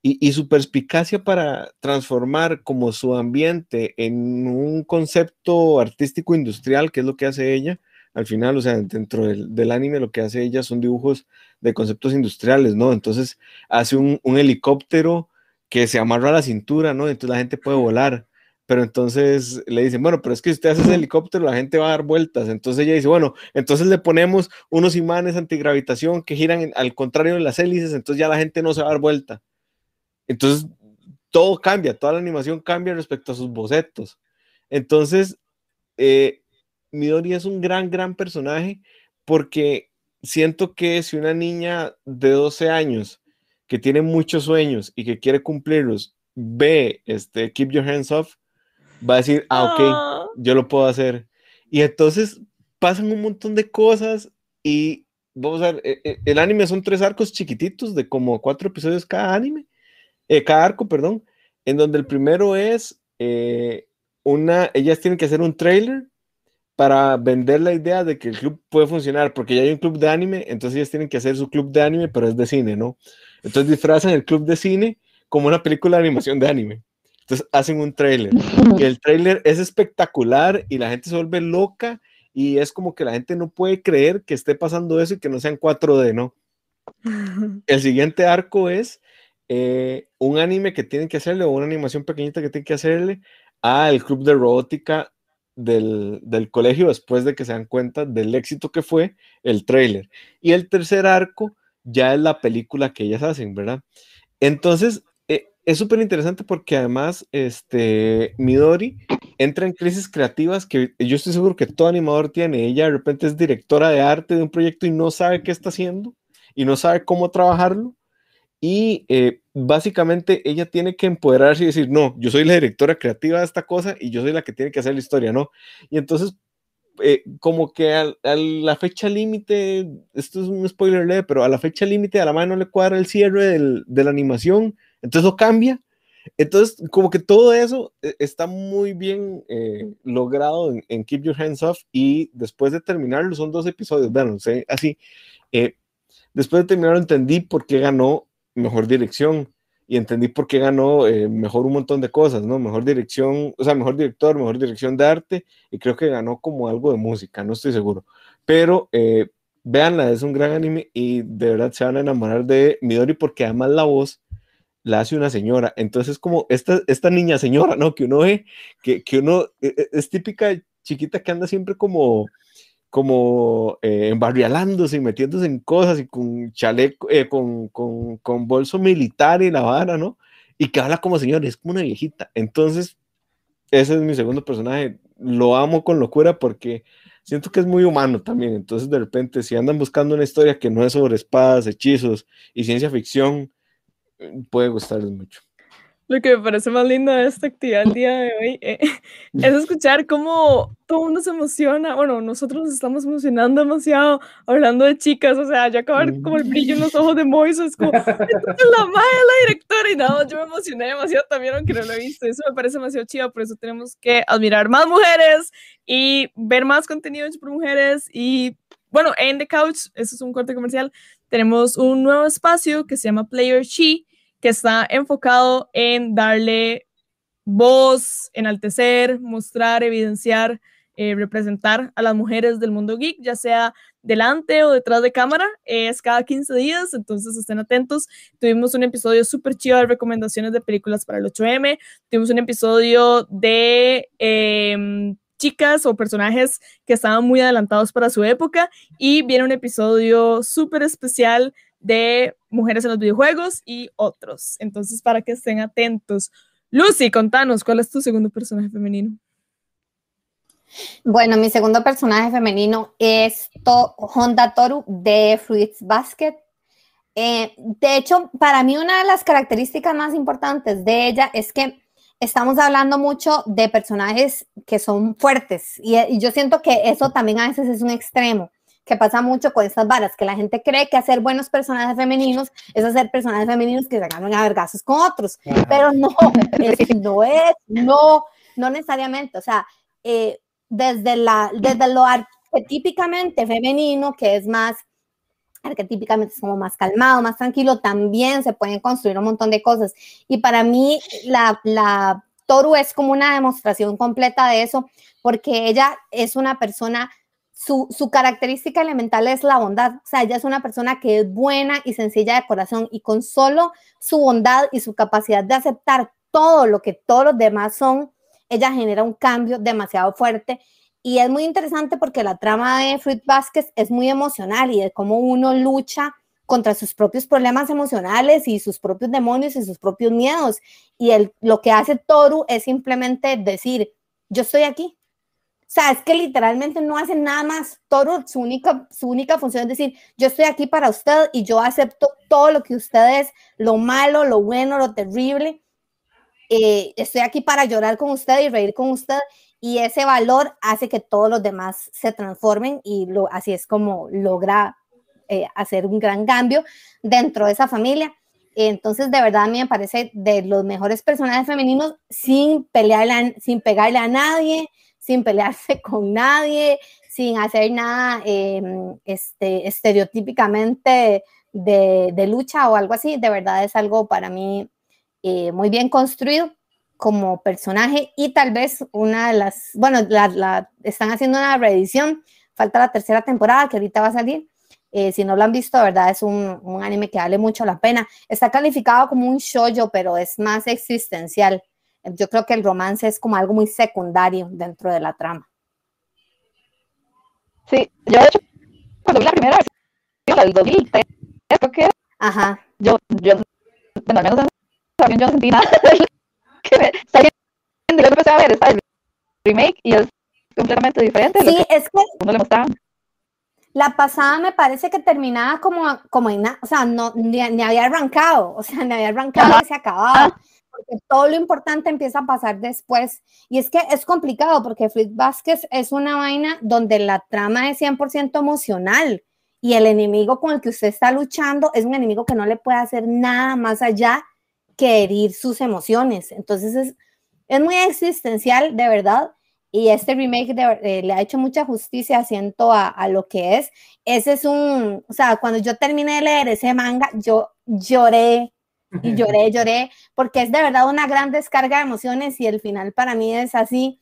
y, su perspicacia para transformar como su ambiente en un concepto artístico industrial, que es lo que hace ella, al final, o sea, dentro del, anime lo que hace ella son dibujos de conceptos industriales, ¿no? Entonces hace un, helicóptero que se amarra a la cintura, ¿no? Entonces la gente puede volar pero entonces le dicen, bueno, pero es que si usted hace ese helicóptero, la gente va a dar vueltas. Entonces ella dice, bueno, entonces le ponemos unos imanes antigravitación que giran al contrario de las hélices, entonces ya la gente no se va a dar vuelta. Entonces todo cambia, toda la animación cambia respecto a sus bocetos. Entonces, eh, Midori es un gran, gran personaje porque siento que si una niña de 12 años que tiene muchos sueños y que quiere cumplirlos ve este Keep Your Hands Off, va a decir, ah, ok, yo lo puedo hacer. Y entonces pasan un montón de cosas y vamos a ver, e, e, el anime son tres arcos chiquititos de como cuatro episodios cada anime, eh, cada arco, perdón, en donde el primero es eh, una, ellas tienen que hacer un trailer para vender la idea de que el club puede funcionar, porque ya hay un club de anime, entonces ellas tienen que hacer su club de anime, pero es de cine, ¿no? Entonces disfrazan el club de cine como una película de animación de anime. Entonces hacen un trailer y el trailer es espectacular y la gente se vuelve loca y es como que la gente no puede creer que esté pasando eso y que no sea en 4D, ¿no? El siguiente arco es eh, un anime que tienen que hacerle o una animación pequeñita que tienen que hacerle al club de robótica del, del, colegio después de que se dan cuenta del éxito que fue el trailer. Y el tercer arco ya es la película que ellas hacen, ¿verdad? Entonces, es súper interesante porque además este, Midori entra en crisis creativas que yo estoy seguro que todo animador tiene. Ella de repente es directora de arte de un proyecto y no sabe qué está haciendo y no sabe cómo trabajarlo. Y eh, básicamente ella tiene que empoderarse y decir, no, yo soy la directora creativa de esta cosa y yo soy la que tiene que hacer la historia, ¿no? Y entonces, eh, como que a, la fecha límite, esto es un spoiler leve, pero a la fecha límite a la mano no le cuadra el cierre de la animación entonces lo cambia. Entonces, como que todo eso eh, está muy bien eh, logrado en, Keep Your Hands Off y después de terminarlo, son dos episodios, bueno, así, eh, después de terminarlo entendí por qué ganó mejor dirección y entendí por qué ganó mejor un montón de cosas, ¿no? Mejor dirección, o sea, mejor director, mejor dirección de arte y creo que ganó como algo de música, no estoy seguro, pero véanla, es un gran anime y de verdad se van a enamorar de Midori porque además la voz la hace una señora. Entonces, como esta, esta niña señora, ¿no? Que uno que, que uno e, e, es típica chiquita que anda siempre como, como eh, embarrialándose y metiéndose en cosas y con chaleco, eh, con, con, con, bolso militar y la vara, ¿no? Y que habla como señora, es como una viejita. Entonces, ese es mi segundo personaje. Lo amo con locura porque siento que es muy humano también. Entonces, de repente, si andan buscando una historia que no es sobre espadas, hechizos y ciencia ficción, puede gustarles mucho. Lo que me parece más lindo de esta actividad el día de hoy eh, es escuchar cómo todo el mundo se emociona. Bueno, nosotros nos estamos emocionando demasiado hablando de chicas, o sea, ya acabar como el brillo en los ojos de Moiso, es como, es la madre la directora, y nada, yo me emocioné demasiado también, aunque no lo he visto. Eso me parece demasiado chido, por eso tenemos que admirar más mujeres y ver más contenido hecho por mujeres. Y bueno, en The Couch, eso es un corte comercial, tenemos un nuevo espacio que se llama Player She que está enfocado en darle voz, enaltecer, mostrar, evidenciar eh, representar a las mujeres del mundo geek, ya sea delante o detrás de cámara. es cada 15 días, entonces estén atentos. Tuvimos un episodio súper chido de recomendaciones de películas para el 8M. Tuvimos un episodio de em, chicas o personajes que estaban muy adelantados para su época. Y viene un episodio súper especial de mujeres en los videojuegos y otros. Entonces, para que estén atentos. Lucy, contanos, ¿cuál es tu segundo personaje femenino? Bueno, mi segundo personaje femenino es Honda Toru de Fruits Basket. Eh, de hecho, para mí una de las características más importantes de ella es que estamos hablando mucho de personajes que son fuertes y, yo siento que eso también a veces es un extremo que pasa mucho con estas varas, que la gente cree que hacer buenos personajes femeninos es hacer personajes femeninos que se ganan a vergazos con otros, pero no, no es, no, no necesariamente, o sea, eh, desde, la, desde lo arquetípicamente femenino, que es más, arquetípicamente es como más calmado, más tranquilo, también se pueden construir un montón de cosas. Y para mí, la, la Toru es como una demostración completa de eso, porque ella es una persona su, su, característica elemental es la bondad. O sea, ella es una persona que es buena y sencilla de corazón y con solo su bondad y su capacidad de aceptar todo lo que todos los demás son, ella genera un cambio demasiado fuerte y es muy interesante porque la trama de Fruit Basket es muy emocional y de cómo uno lucha contra sus propios problemas emocionales y sus propios demonios y sus propios miedos. Y el, lo que hace Toru es simplemente decir, yo estoy aquí. Sea, es que literalmente no hace nada más. Toru, su única, su única función es decir, yo estoy aquí para usted y yo acepto todo lo que usted es, lo malo, lo bueno, lo terrible, eh, estoy aquí para llorar con usted y reír con usted y ese valor hace que todos los demás se transformen y lo, así es como logra eh, hacer un gran cambio dentro de esa familia. Entonces, de verdad, a mí me parece de los mejores personajes femeninos sin pelearle, sin pegarle a nadie, sin pelearse con nadie, sin hacer nada em, este, estereotípicamente de, de, lucha o algo así. De verdad es algo para mí eh, muy bien construido como personaje y tal vez una de las, bueno, están haciendo una reedición, falta la tercera temporada que ahorita va a salir. Eh, si no lo han visto, de verdad es un, un, anime que vale mucho la pena. Está calificado como un shoujo, pero es más existencial. Yo creo que el romance es como algo muy secundario dentro de la trama. Sí, yo de hecho, cuando vi la primera vez, la del 2003, creo que Ajá. Yo, yo, bueno, al menos también yo sentí nada que me yo empecé a ver está el remake y es completamente diferente. Sí, es que uno le mostraba. La pasada me parece que terminaba como, como en nada, o sea, no, ni, ni, había arrancado, o sea, ni había arrancado y se acababa, porque todo lo importante empieza a pasar después. Y es que es complicado porque Fruit Vázquez es una vaina donde la trama es 100% emocional y el enemigo con el que usted está luchando es un enemigo que no le puede hacer nada más allá que herir sus emociones. Entonces es, es muy existencial, de verdad. Y este remake eh, le ha hecho mucha justicia, siento, a, a, lo que es. Ese es un, o sea, cuando yo terminé de leer ese manga, yo lloré y lloré, lloré, porque es de verdad una gran descarga de emociones y el final para mí es así.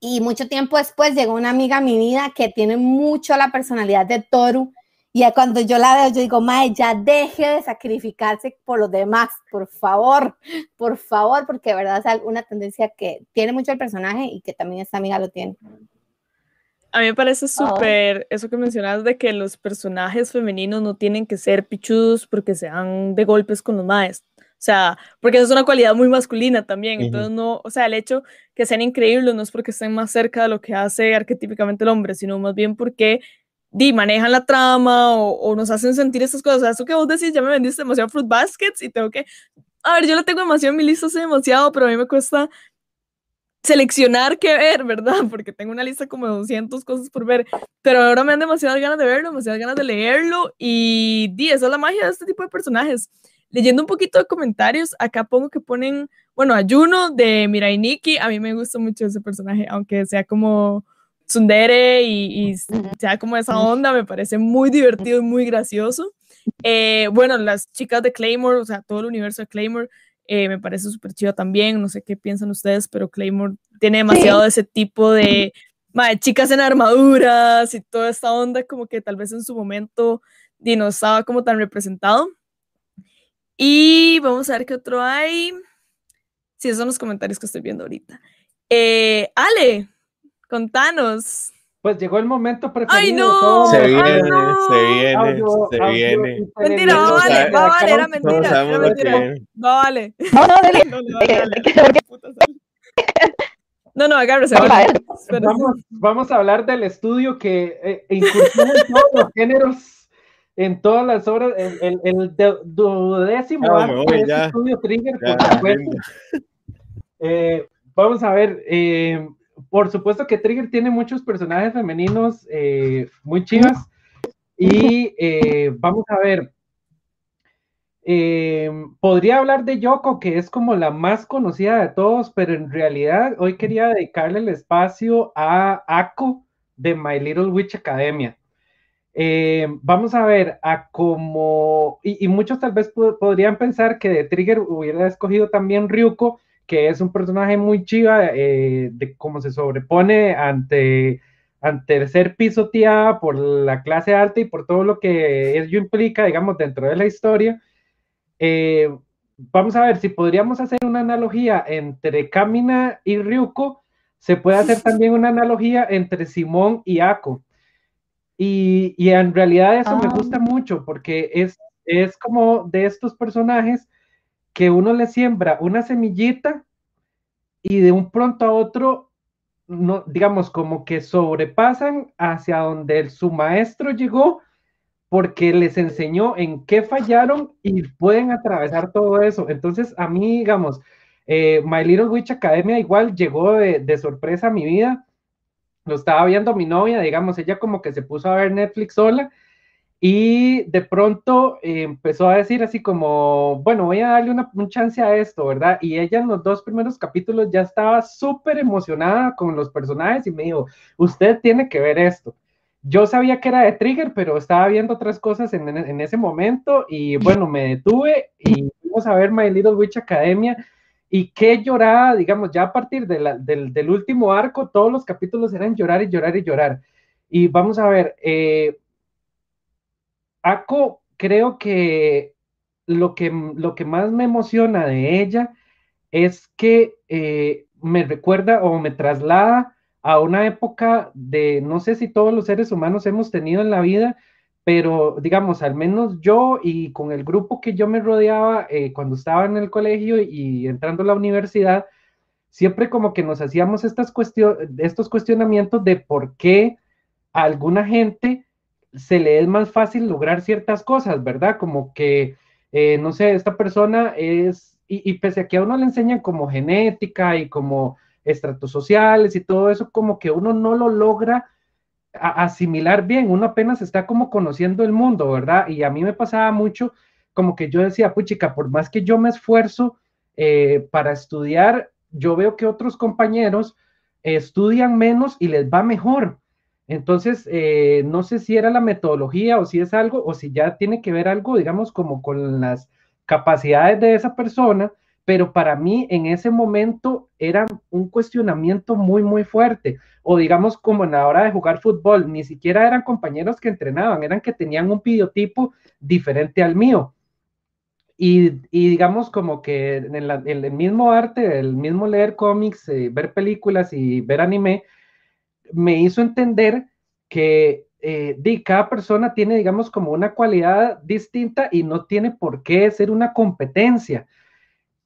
Y mucho tiempo después llegó una amiga a mi vida que tiene mucho la personalidad de Toru y cuando yo la veo, yo digo, Mae, ya deje de sacrificarse por los demás, por favor, por favor, porque de verdad es una tendencia que tiene mucho el personaje y que también esta amiga lo tiene. A mí me parece súper eso que mencionas de que los personajes femeninos no tienen que ser pichudos porque sean de golpes con los maes. O sea, porque eso es una cualidad muy masculina también. Entonces, no, o sea, el hecho que sean increíbles no es porque estén más cerca de lo que hace arquetípicamente el hombre, sino más bien porque di, manejan la trama o, nos hacen sentir esas cosas. eso que vos decís, ya me vendiste demasiado Fruit Baskets y tengo que. A ver, yo lo tengo demasiado en mi lista, sé demasiado, pero a mí me cuesta seleccionar qué ver, ¿verdad? Porque tengo una lista como de 200 cosas por ver, pero ahora me dan demasiadas ganas de verlo, demasiadas ganas de leerlo y di, esa es la magia de este tipo de personajes. Leyendo un poquito de comentarios, acá pongo que ponen, bueno, Ayuno de Mirai Nikki, a mí me gusta mucho ese personaje, aunque sea como tsundere y, y sea como esa onda, me parece muy divertido y muy gracioso. Eh, bueno, las chicas de Claymore, o sea, todo el universo de Claymore, eh, me parece súper chido también, no sé qué piensan ustedes, pero Claymore tiene demasiado de ese tipo de chicas en armaduras y toda esta onda, como que tal vez en su momento y no estaba como tan representado. Y vamos a ver qué otro hay. Sí, esos son los comentarios que estoy viendo ahorita. Eh, Ale, contanos. Pues llegó el momento preferido. ¡Ay, no! Se viene, ¡Ay, no! se viene, Audio- se audio viene. Mentira, va, vale, va, vale, era mentira, era mentira. Va, vale. No, no, dele. No, no, Eh, dale. No, no, agárrese. Vamos. Vamos, vamos a hablar del estudio que eh, incursiona en todos los géneros, en todas las obras, el, el, el duodécimo estudio Trigger, Ya, por supuesto. lindo. Eh, vamos a ver, eh, por supuesto que Trigger tiene muchos personajes femeninos eh, muy chivas y eh, vamos a ver, eh, podría hablar de Yoko, que es como la más conocida de todos, pero en realidad hoy quería dedicarle el espacio a Ako de My Little Witch Academia. Vamos a ver, a como, y, y muchos tal vez po- podrían pensar que de Trigger hubiera escogido también Ryuko, que es un personaje muy chiva, eh, de cómo se sobrepone ante, ante ser pisoteada por la clase alta y por todo lo que ello implica, digamos, dentro de la historia. Eh, vamos a ver si podríamos hacer una analogía entre Kamina y Ryuko, se puede hacer también una analogía entre Simón y Ako. Y, y en realidad eso me Ah. gusta mucho porque es, es como de estos personajes que uno le siembra una semillita y de un pronto a otro, no, digamos, como que sobrepasan hacia donde su maestro llegó porque les enseñó en qué fallaron y pueden atravesar todo eso. Entonces, a mí, digamos, eh, My Little Witch Academia igual llegó de, de sorpresa a mi vida. Lo estaba viendo mi novia, digamos, ella como que se puso a ver Netflix sola y de pronto eh, empezó a decir así como, bueno, voy a darle una, un chance a esto, ¿verdad? Y ella en los dos primeros capítulos ya estaba súper emocionada con los personajes y me dijo, usted tiene que ver esto. Yo sabía que era de Trigger, pero estaba viendo otras cosas en, en- en ese momento y bueno, me detuve y fuimos a ver My Little Witch Academia y qué llorada, digamos, ya a partir de la- del, del último arco, todos los capítulos eran llorar y llorar y llorar. Y vamos a ver, eh, Ako, creo que lo que, lo que más me emociona de ella es que eh, me recuerda o me traslada a una época de, no sé si todos los seres humanos hemos tenido en la vida, pero digamos, al menos yo y con el grupo que yo me rodeaba eh, cuando estaba en el colegio y entrando a la universidad, siempre como que nos hacíamos estas cuestio- estos cuestionamientos de por qué alguna gente se le es más fácil lograr ciertas cosas, ¿verdad? Como que, eh, no sé, esta persona es, y, pese a que a uno le enseñan como genética y como estratos sociales y todo eso, como que uno no lo logra asimilar bien, uno apenas está como conociendo el mundo, ¿verdad? Y a mí me pasaba mucho como que yo decía, puchica, por más que yo me esfuerzo eh, para estudiar, yo veo que otros compañeros estudian menos y les va mejor. Entonces, eh, no sé si era la metodología o si es algo, o si ya tiene que ver algo, digamos, como con las capacidades de esa persona, pero para mí en ese momento era un cuestionamiento muy, muy fuerte. O digamos, como en la hora de jugar fútbol, ni siquiera eran compañeros que entrenaban, eran que tenían un biotipo diferente al mío. Y, digamos como que en el mismo arte, el mismo leer cómics, eh, ver películas y ver anime, me hizo entender que eh, cada persona tiene, digamos, como una cualidad distinta y no tiene por qué ser una competencia.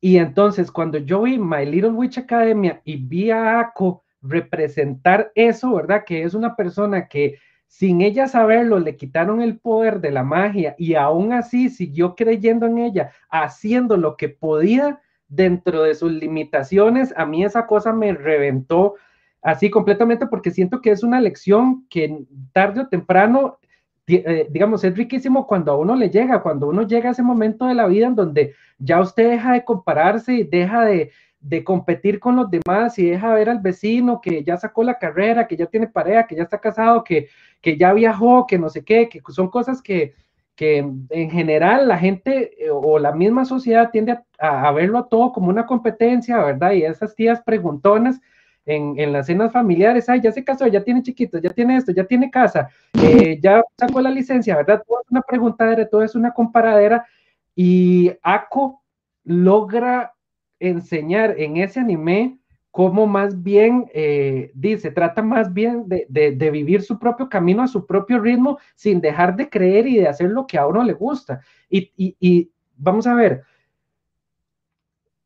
Y entonces, cuando yo vi My Little Witch Academia y vi a Ako representar eso, ¿verdad? Que es una persona que sin ella saberlo le quitaron el poder de la magia y aún así siguió creyendo en ella, haciendo lo que podía dentro de sus limitaciones, a mí esa cosa me reventó así completamente porque siento que es una lección que tarde o temprano, eh, digamos, es riquísimo cuando a uno le llega, cuando uno llega a ese momento de la vida en donde ya usted deja de compararse y deja de, de competir con los demás y deja ver al vecino que ya sacó la carrera, que ya tiene pareja, que ya está casado, que, que ya viajó, que no sé qué, que son cosas que, que en general la gente eh, o la misma sociedad tiende a, a verlo a todo como una competencia, ¿verdad? Y esas tías preguntonas en, en, las cenas familiares, ay, ya se casó, ya tiene chiquitos, ya tiene esto, ya tiene casa, eh, ya sacó la licencia, ¿verdad? Todo es una preguntadera, todo es una comparadera, y Ako logra enseñar en ese anime cómo más bien, eh, dice, trata más bien de, de, vivir su propio camino a su propio ritmo sin dejar de creer y de hacer lo que a uno le gusta. Y, y, y vamos a ver,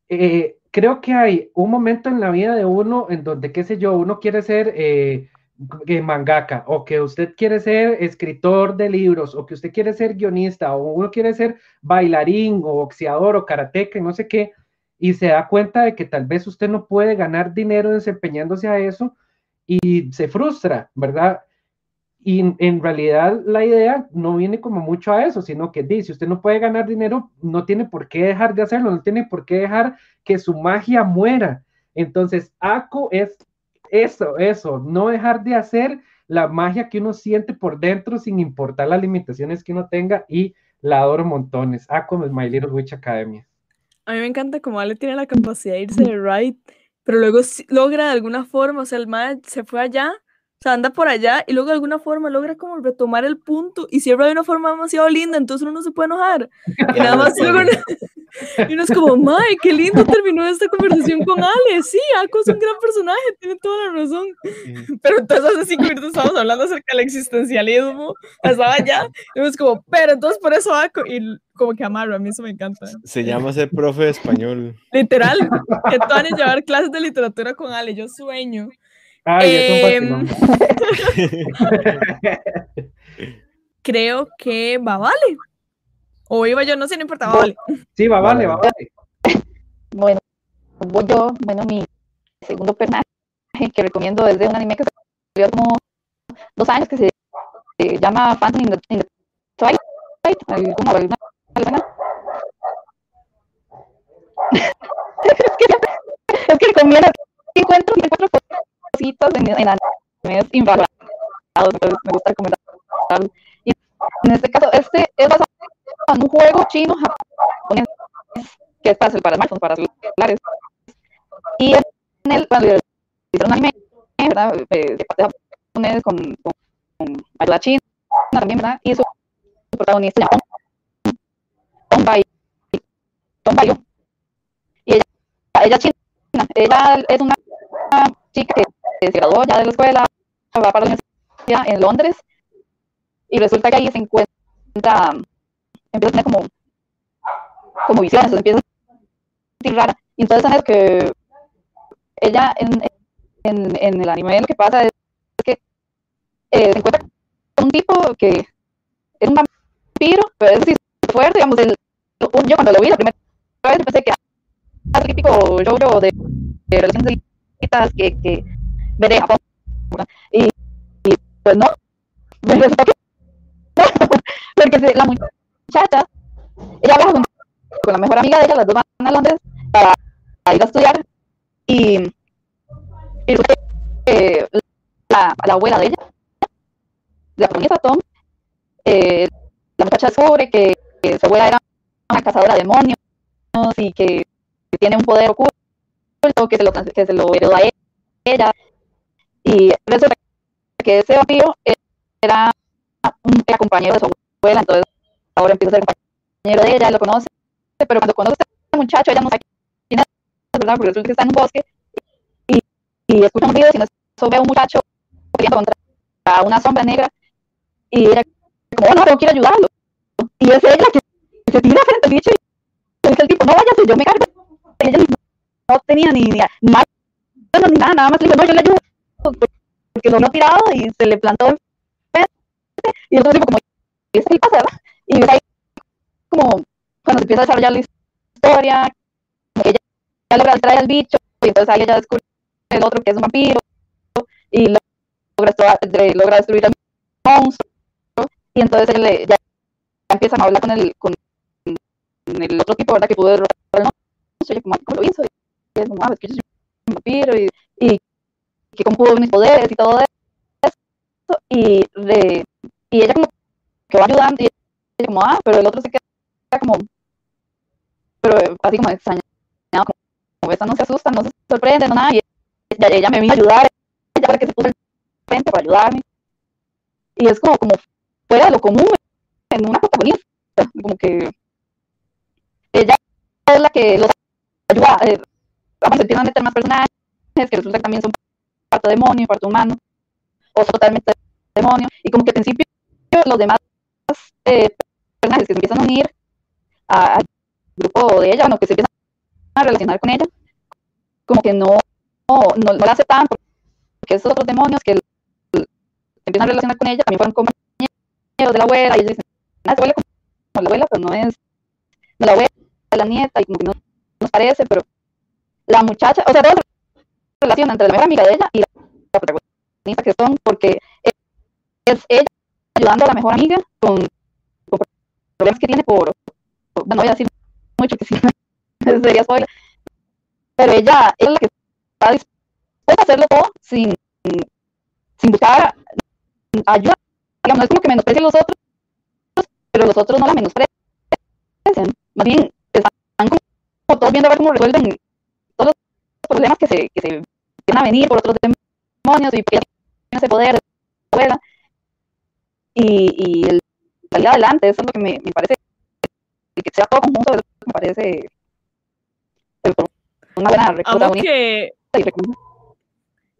eh, creo que hay un momento en la vida de uno en donde, qué sé yo, uno quiere ser eh, mangaka o que usted quiere ser escritor de libros o que usted quiere ser guionista o uno quiere ser bailarín o boxeador o karateca, no sé qué y se da cuenta de que tal vez usted no puede ganar dinero desempeñándose a eso y se frustra, ¿verdad? Y en realidad la idea no viene como mucho a eso, sino que dice, usted no puede ganar dinero, no tiene por qué dejar de hacerlo, no tiene por qué dejar que su magia muera. Entonces, ACO es eso, eso, no dejar de hacer la magia que uno siente por dentro sin importar las limitaciones que uno tenga y la adoro montones. ACO es My Little Witch Academia. A mí me encanta como Ale tiene la capacidad de irse de right, pero luego logra de alguna forma, o sea, el man se fue allá, o sea, anda por allá y luego de alguna forma logra como retomar el punto y cierra de una forma demasiado linda, entonces uno no se puede enojar. Y nada más luego y uno es como, ¡May, qué lindo terminó esta conversación con Ale! Sí, Ako es un gran personaje, tiene toda la razón. Pero entonces hace cinco minutos estábamos hablando acerca del existencialismo, estaba allá, y es como, pero entonces por eso Ako, y como que amarro, a mí eso me encanta. Se llama ser profe de español. Literal, que tú van a llevar clases de literatura con Ale, yo sueño. Ay, eh, es un Creo que va vale. O iba yo, no sé, no importa, vale. Sí, va vale, va vale. Bueno, voy yo, bueno, mi segundo personaje que recomiendo desde un anime que salió como dos años que se, se llama Phantom in the, in the Twilight. ¿Cómo es que es que recomiendo encuentro, encuentro cositas en, en animes este caso, este es basado en un juego chino que es fácil para smartphones, para celulares. Y en él, cuando hicieron anime. Eh, con, con, china también, ¿verdad? Y su protagonista llama Tom. Y ella, ella china. Es una chica que se graduó ya de la escuela, va para la universidad en Londres y resulta que ahí se encuentra empieza a tener como, como visiones, empieza a sentir rara. Y entonces en que ella en, en, en, el anime lo que pasa es que eh, se encuentra con un tipo que es un vampiro, pero es así fuerte, digamos, el, yo cuando lo vi la primera vez pensé que era el típico yo de, de relaciones que, que veré. Y, y, pues no, me porque la muchacha ella viaja con, la mejor amiga de ella, las dos van a Londres para, ir a estudiar y, eh, la, la, abuela de ella, la protagonista Tom, eh, la muchacha descubre que, su abuela era una cazadora de demonios y que tiene un poder oculto que se lo, que se lo heredó a ella y resulta que ese vampiro era un era compañero de su abuela, entonces ahora empieza a ser compañero de ella, lo conoce, pero cuando conoce a este muchacho, ella no sabe quién es, ¿verdad? Porque resulta que está en un bosque y, y escucha un ruido y eso ve a un muchacho contra una sombra negra y ella como, oh, no, tengo que ayudarlo. Y es ella que se tira frente al bicho y dice el tipo, no vayas, yo me cargo. Y no tenía ni, ni, ni nada, nada más le dijo, no, yo porque lo no tirado y se le plantó enfrente, y el otro tipo como, ¿qué pasa, verdad? Y ahí como cuando se empieza a desarrollar la historia, que ella, ella logra traer al bicho, y entonces ahí ella descubre el otro que es un vampiro, y logra, logra destruir al monstruo, y entonces él ya, ya empiezan a hablar con el, con el otro tipo, ¿verdad? Que pudo derrotar al monstruo, y como, ¿cómo lo hizo? Y es como, ah, es que yo soy un vampiro, y, y que cómo pudo mis poderes y todo eso, y, de, y ella como que va ayudando, y como, ah, pero el otro se queda como, pero así como extrañado, como, esta no se asusta, no se sorprende, no nada, y ella ella, ella me vino a ayudar, ella para que se puso al frente para ayudarme. Y es como, como fuera de lo común en una protagonista, como que ella es la que los ayuda, eh, se a meter más personajes, que resulta que también son demonio, parte humano, o totalmente demonio, y como que al principio los demás eh, personajes que se empiezan a unir al grupo de ella, bueno, que se empiezan a relacionar con ella, como que no, no, no, la aceptan porque esos otros demonios que empiezan a relacionar con ella también fueron compañeros de la abuela, y ellos dicen, ah, se como la abuela, pero no es la abuela, la nieta, y como que no nos parece, pero la muchacha, o sea, toda la relación entre la mejor amiga de ella y la, protagonista que son, porque es ella ayudando a la mejor amiga con, problemas que tiene por, no voy a decir mucho que sí, sería spoiler, pero ella es la que está dispuesta a hacerlo todo sin, sin buscar ayuda, digamos, no es como que menosprecie a los otros, pero los otros no la menosprecian, más bien están como todos viendo a ver cómo resuelven todos los problemas que se, que se van a venir por otros demonios y ese poder y, y el salir adelante, eso es lo que me, me parece que sea todo conjunto, me parece una buena recomendación. Que,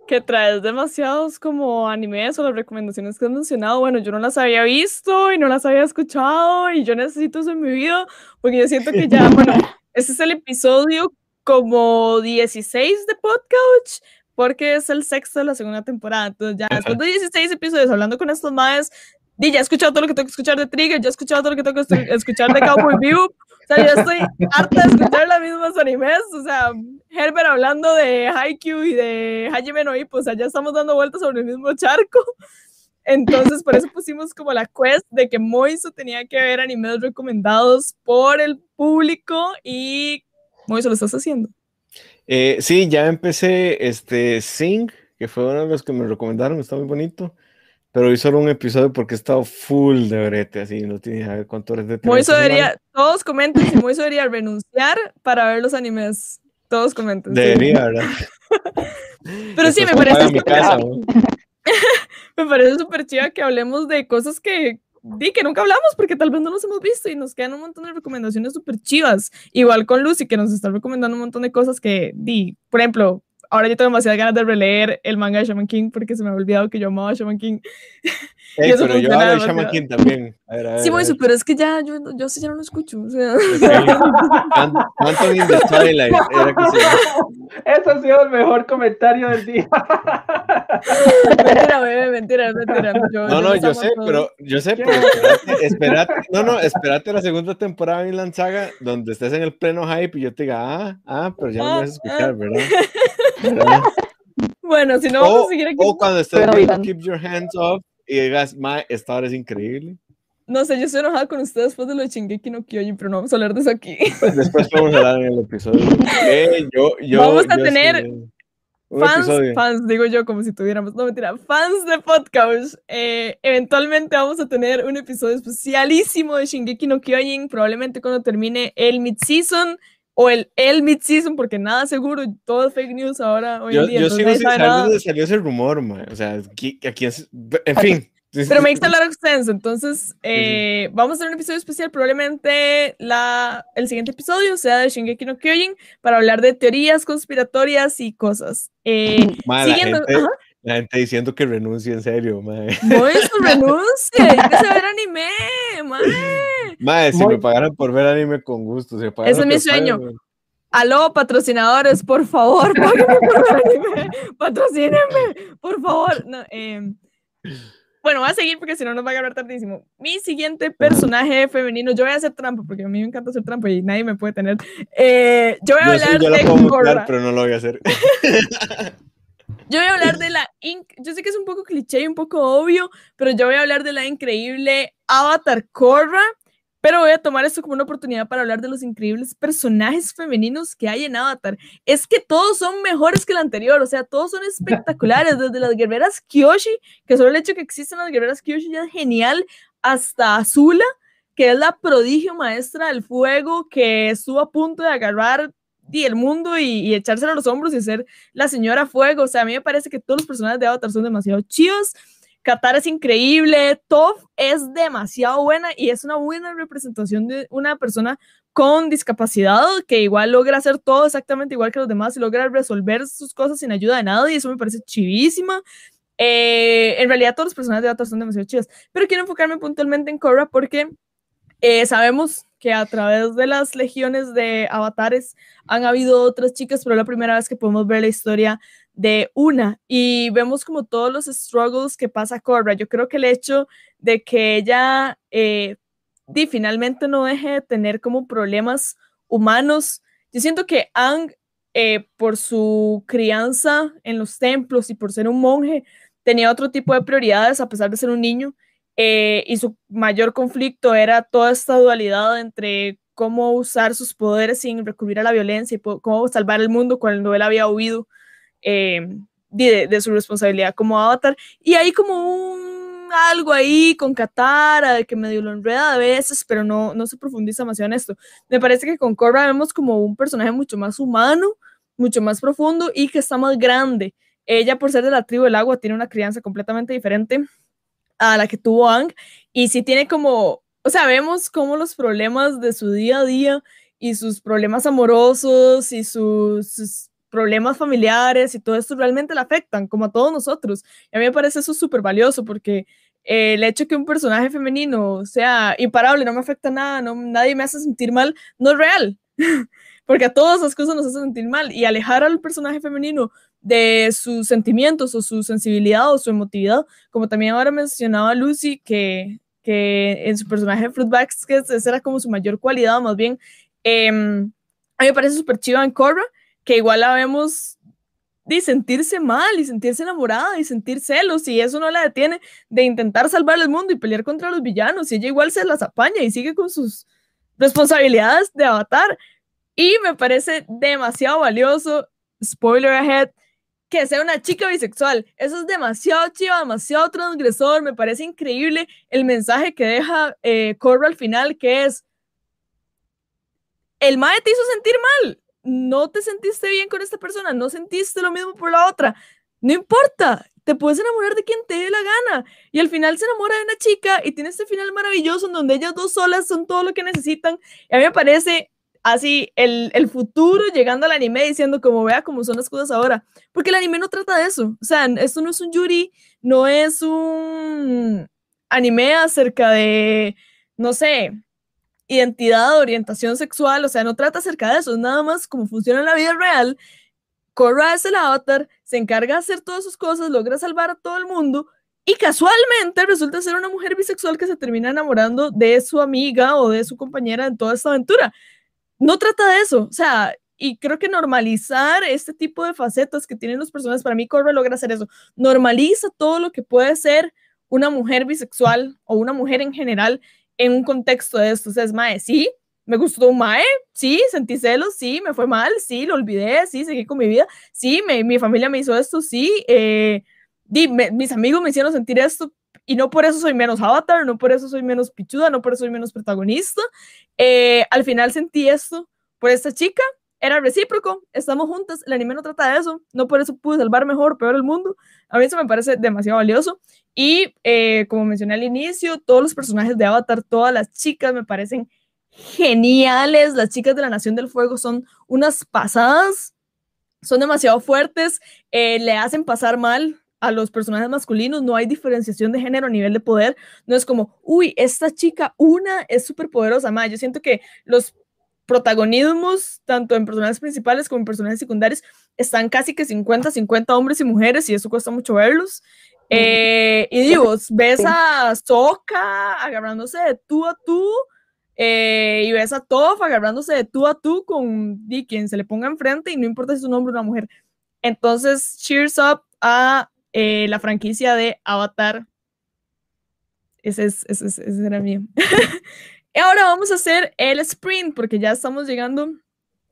que traes demasiados como animes o las recomendaciones que has mencionado. Bueno, yo no las había visto y no las había escuchado y yo necesito eso en mi vida porque yo siento que ya, bueno, este es el episodio como 16 de podcast porque es el sexto de la segunda temporada. Entonces, ya después de 16 episodios hablando con estos más, ya he escuchado todo lo que tengo que escuchar de Trigger, ya he escuchado todo lo que tengo que escuchar de Cowboy View. O sea, ya estoy harta de escuchar las mismas animes. O sea, Herbert hablando de Haikyuu y de Hajime no Ippo, o sea, ya estamos dando vueltas sobre el mismo charco. Entonces, por eso pusimos como la quest de que Moiso tenía que ver animes recomendados por el público y Moiso, ¿lo estás haciendo? Eh, sí, ya empecé este Sing, que fue uno de los que me recomendaron, está muy bonito. Pero vi solo un episodio porque he estado full de brete, así no tiene a ver cuánto eres de Moiso debería, todos comenten si Moiso debería renunciar para ver los animes. Todos comenten. Debería, ¿verdad? Pero sí, me parece. me parece súper chiva que hablemos de cosas que di que nunca hablamos porque tal vez no los hemos visto y nos quedan un montón de recomendaciones súper chivas. Igual con Lucy, que nos está recomendando un montón de cosas que di, por ejemplo, ahora yo tengo demasiadas ganas de releer el manga de Shaman King porque se me ha olvidado que yo amaba a Shaman King. Hey, pero yo de Shaman King también. A ver, a ver, sí, bueno, pero es que ya yo, yo sí ya no lo escucho. O sea. Anthony in the Twilight era que se... Eso ha sido el mejor comentario del día. mentira, bebé, mentira, mentira. Yo, no, no, yo sé, pero yo sé, pero espérate, espérate, no, no, espérate la segunda temporada de Vinland Saga donde estés en el pleno hype y yo te diga, ah, ah, pero ya no me vas a escuchar, ¿verdad? Bueno, si no vamos a seguir aquí. O cuando estés viendo Keep Your Hands Up y digas, ma, esta hora es increíble. No sé, yo estoy enojada con ustedes después de lo de Shingeki no Kyojin, pero no vamos a hablar de eso aquí. Pues después podemos hablar en el episodio. Eh, yo, yo, vamos a tener fans, fans, digo yo como si tuviéramos, no mentira, fans de podcast. Eh, eventualmente vamos a tener un episodio especialísimo de Shingeki no Kyojin, probablemente cuando termine el mid-season o el, el mid-season, porque nada seguro, todo es fake news ahora hoy yo, en día. Yo sigo sin saber dónde salió ese rumor, man. o sea, aquí, aquí es, en fin. Pero me lot of sense, entonces eh, vamos a hacer un episodio especial, probablemente la, el siguiente episodio sea de Shingeki no Kyojin, para hablar de teorías conspiratorias y cosas. Eh, siguiendo, la gente diciendo que renuncie, en serio, mae. Es renuncie, hay que saber anime, mae. Mae, si me pagaran por ver anime con gusto, si Ese es mi sueño. Aló, patrocinadores, por favor, páguenme por ver anime. Patrocínenme, por favor. No, eh, bueno, voy a seguir porque si no nos va a agarrar tardísimo. Mi siguiente personaje femenino, yo voy a hacer trampa porque a mí me encanta hacer trampa y nadie me puede tener. Eh, yo voy a hablar yo de puedo pero no lo voy a hacer. Yo voy a hablar de la. Yo sé que es un poco cliché y un poco obvio, pero yo voy a hablar de la increíble Avatar Korra. Pero voy a tomar esto como una oportunidad para hablar de los increíbles personajes femeninos que hay en Avatar. Es que todos son mejores que el anterior, o sea, todos son espectaculares, desde las guerreras Kyoshi, que solo el hecho que existen las guerreras Kyoshi ya es genial, hasta Azula, que es la prodigio maestra del fuego, que estuvo a punto de agarrar y el mundo y, y, echárselo a los hombros y ser la señora fuego. O sea, a mí me parece que todos los personajes de Avatar son demasiado chivos. Qatar es increíble, Toph es demasiado buena y es una buena representación de una persona con discapacidad que igual logra hacer todo exactamente igual que los demás y logra resolver sus cosas sin ayuda de nadie y eso me parece chivísima. Eh, en realidad todos los personajes de Avatar son demasiado chivos, pero quiero enfocarme puntualmente en Korra porque eh, sabemos que a través de las legiones de avatares han habido otras chicas, pero la primera vez que podemos ver la historia de una y vemos como todos los struggles que pasa Korra. Yo creo que el hecho de que ella eh, finalmente no deje de tener como problemas humanos, yo siento que Ang, eh, por su crianza en los templos y por ser un monje, tenía otro tipo de prioridades a pesar de ser un niño eh, y su mayor conflicto era toda esta dualidad entre cómo usar sus poderes sin recurrir a la violencia y cómo salvar el mundo cuando él había huido eh, de, su responsabilidad como avatar. Y hay como un algo ahí con Katara, de que medio lo enreda a veces, pero no, no se profundiza demasiado en esto. Me parece que con Korra vemos como un personaje mucho más humano, mucho más profundo y que está más grande. Ella, por ser de la tribu del agua, tiene una crianza completamente diferente a la que tuvo Ang y sí tiene como, o sea, vemos como los problemas de su día a día y sus problemas amorosos y sus, problemas familiares y todo esto realmente la afectan, como a todos nosotros. Y a mí me parece eso súper valioso porque el hecho que un personaje femenino sea imparable, no me afecta nada, no, nadie me hace sentir mal, no es real. porque a todas esas cosas nos hacen sentir mal. Y alejar al personaje femenino de sus sentimientos o su sensibilidad o su emotividad, como también ahora mencionaba Lucy, que, que en su personaje Fruit Baskets esa era como su mayor cualidad, más bien, em, a mí me parece súper chiva en Korra, que igual la vemos de sentirse mal y sentirse enamorada y sentir celos y eso no la detiene de intentar salvar el mundo y pelear contra los villanos y ella igual se las apaña y sigue con sus responsabilidades de avatar y me parece demasiado valioso, spoiler ahead, que sea una chica bisexual. Eso es demasiado chido, demasiado transgresor. Me parece increíble el mensaje que deja eh, al final, que es, el mae te hizo sentir mal. No te sentiste bien con esta persona, no sentiste lo mismo por la otra. No importa, te puedes enamorar de quien te dé la gana. Y al final se enamora de una chica y tiene este final maravilloso en donde ellas dos solas son todo lo que necesitan. Y a mí me parece así el, el, futuro llegando al anime diciendo como vea cómo son las cosas ahora, porque el anime no trata de eso, o sea, esto no es un Yuri, no es un anime acerca de, no sé, identidad, orientación sexual, o sea, no trata acerca de eso, es nada más como funciona en la vida real. Korra es el avatar, se encarga de hacer todas sus cosas, logra salvar a todo el mundo, y casualmente resulta ser una mujer bisexual que se termina enamorando de su amiga o de su compañera en toda esta aventura no trata de eso, o sea, y creo que normalizar este tipo de facetas que tienen las personas, para mí Corre logra hacer eso, normaliza todo lo que puede ser una mujer bisexual o una mujer en general en un contexto de esto, o sea, es mae, sí, me gustó un mae, sí, sentí celos, sí, me fue mal, sí, lo olvidé, sí, seguí con mi vida, sí, mi familia me hizo esto, sí, eh, mis amigos me hicieron sentir esto, y no por eso soy menos avatar, no por eso soy menos pichuda, no por eso soy menos protagonista. Eh, al final sentí esto por esta chica, era recíproco, estamos juntas, el anime no trata de eso, no por eso pude salvar mejor peor el mundo. A mí eso me parece demasiado valioso. Y eh, como mencioné al inicio, todos los personajes de Avatar, todas las chicas me parecen geniales. Las chicas de la Nación del Fuego son unas pasadas, son demasiado fuertes, eh, le hacen pasar mal a los personajes masculinos, no hay diferenciación de género a nivel de poder, no es como, uy, esta chica, una es súper poderosa, más yo siento que los protagonismos, tanto en personajes principales como en personajes secundarios, están casi que 50-50 hombres y mujeres y eso cuesta mucho verlos. Eh, y digo, ves a Soka agarrándose de tú a tú eh, y ves a Toph agarrándose de tú a tú con quien se le ponga enfrente y no importa si es un hombre o una mujer. Entonces, cheers up a eh, la franquicia de Avatar. Ese, es, ese, ese era mío. y ahora vamos a hacer el sprint, porque ya estamos llegando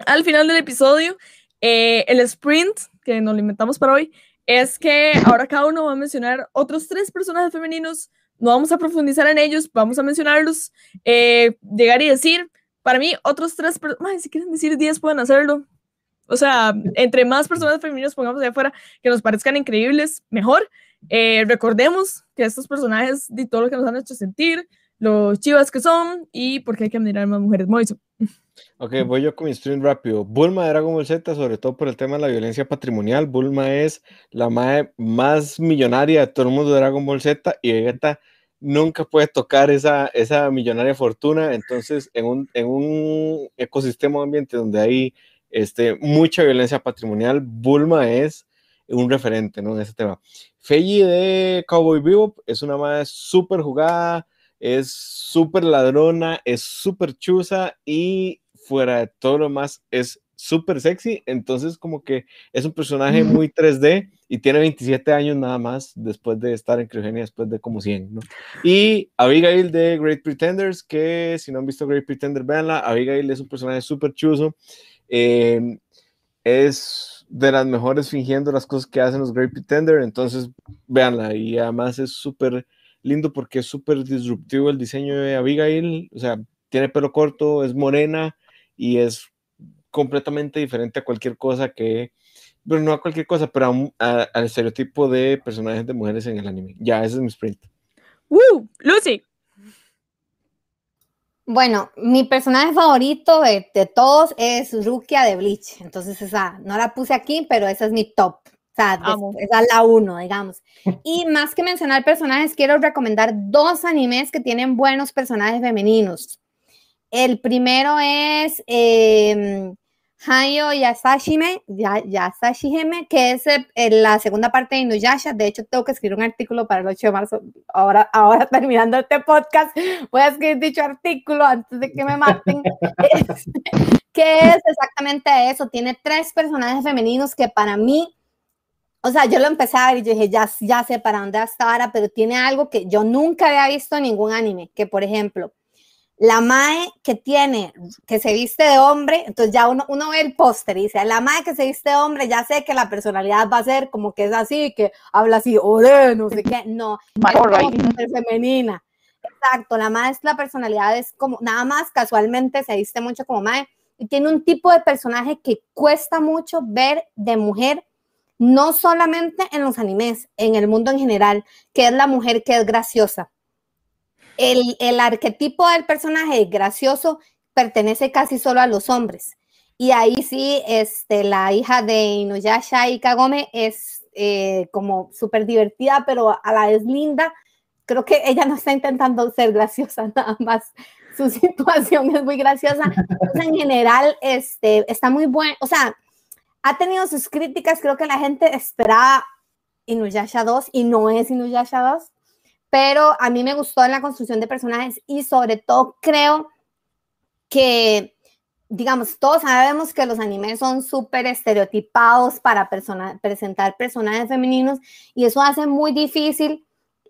al final del episodio. Eh, el sprint que nos lo inventamos para hoy es que ahora cada uno va a mencionar otros tres personajes femeninos. No vamos a profundizar en ellos, vamos a mencionarlos, eh, llegar y decir, para mí, otros tres, si quieren decir diez pueden hacerlo, O sea, entre más personas femeninas pongamos allá afuera que nos parezcan increíbles, mejor. Eh, recordemos que estos personajes de todo lo que nos han hecho sentir, los chivas que son y por qué hay que admirar más mujeres. Moiso. Ok, voy yo con mi stream rápido. Bulma de Dragon Ball Z, sobre todo por el tema de la violencia patrimonial. Bulma es la madre más millonaria de todo el mundo de Dragon Ball Z y Vegeta nunca puede tocar esa, esa millonaria fortuna. Entonces, en un, en un ecosistema ambiente donde hay este, mucha violencia patrimonial, Bulma es un referente ¿no? en ese tema. Feiji de Cowboy Bebop es una madre súper jugada, es súper ladrona, es súper chusa y fuera de todo lo más es súper sexy, entonces como que es un personaje muy 3D y tiene 27 años nada más después de estar en criogenia, después de como 100, ¿no? Y Abigail de Great Pretenders, que si no han visto Great Pretender, véanla, Abigail es un personaje súper chuso, eh, es de las mejores fingiendo las cosas que hacen los Great Pretender, entonces véanla y además es súper lindo porque es súper disruptivo el diseño de Abigail, o sea, tiene pelo corto, es morena y es completamente diferente a cualquier cosa que, pero no a cualquier cosa, pero al estereotipo de personajes de mujeres en el anime. Ya, ese es mi sprint. ¡Woo! Lucy. Bueno, mi personaje favorito de, todos es Rukia de Bleach. Entonces, esa no la puse aquí, pero esa es mi top. O sea, esa es la uno, digamos. Y más que mencionar personajes, quiero recomendar dos animes que tienen buenos personajes femeninos. El primero es eh, Hayo Yasashime, Yasashihime, que es eh, la segunda parte de Inuyasha. De hecho, tengo que escribir un artículo para el 8 de marzo. Ahora, ahora terminando este podcast, voy a escribir dicho artículo antes de que me maten. que es exactamente eso. Tiene tres personajes femeninos que para mí o sea, yo lo empecé a ver y yo dije, ya, ya sé para dónde hasta ahora, pero tiene algo que yo nunca había visto en ningún anime, que por ejemplo, la Mae que tiene, que se viste de hombre, entonces ya uno, uno ve el póster y dice, la Mae que se viste de hombre, ya sé que la personalidad va a ser como que es así, que habla así, ore, no sé qué, no, es femenina. Exacto, la Mae es la personalidad, es como, nada más casualmente se viste mucho como Mae y tiene un tipo de personaje que cuesta mucho ver de mujer no solamente en los animes, en el mundo en general, que es la mujer que es graciosa. El, el arquetipo del personaje gracioso pertenece casi solo a los hombres. Y ahí sí, este, la hija de Inuyasha y Kagome es eh, como súper divertida, pero a la vez linda. Creo que ella no está intentando ser graciosa, nada más. Su situación es muy graciosa. en general, este, está muy buena. O sea, ha tenido sus críticas, creo que la gente esperaba Inuyasha 2 y no es Inuyasha 2, pero a mí me gustó la construcción de personajes y sobre todo creo que, digamos, todos sabemos que los animes son súper estereotipados para presentar personajes femeninos y eso hace muy difícil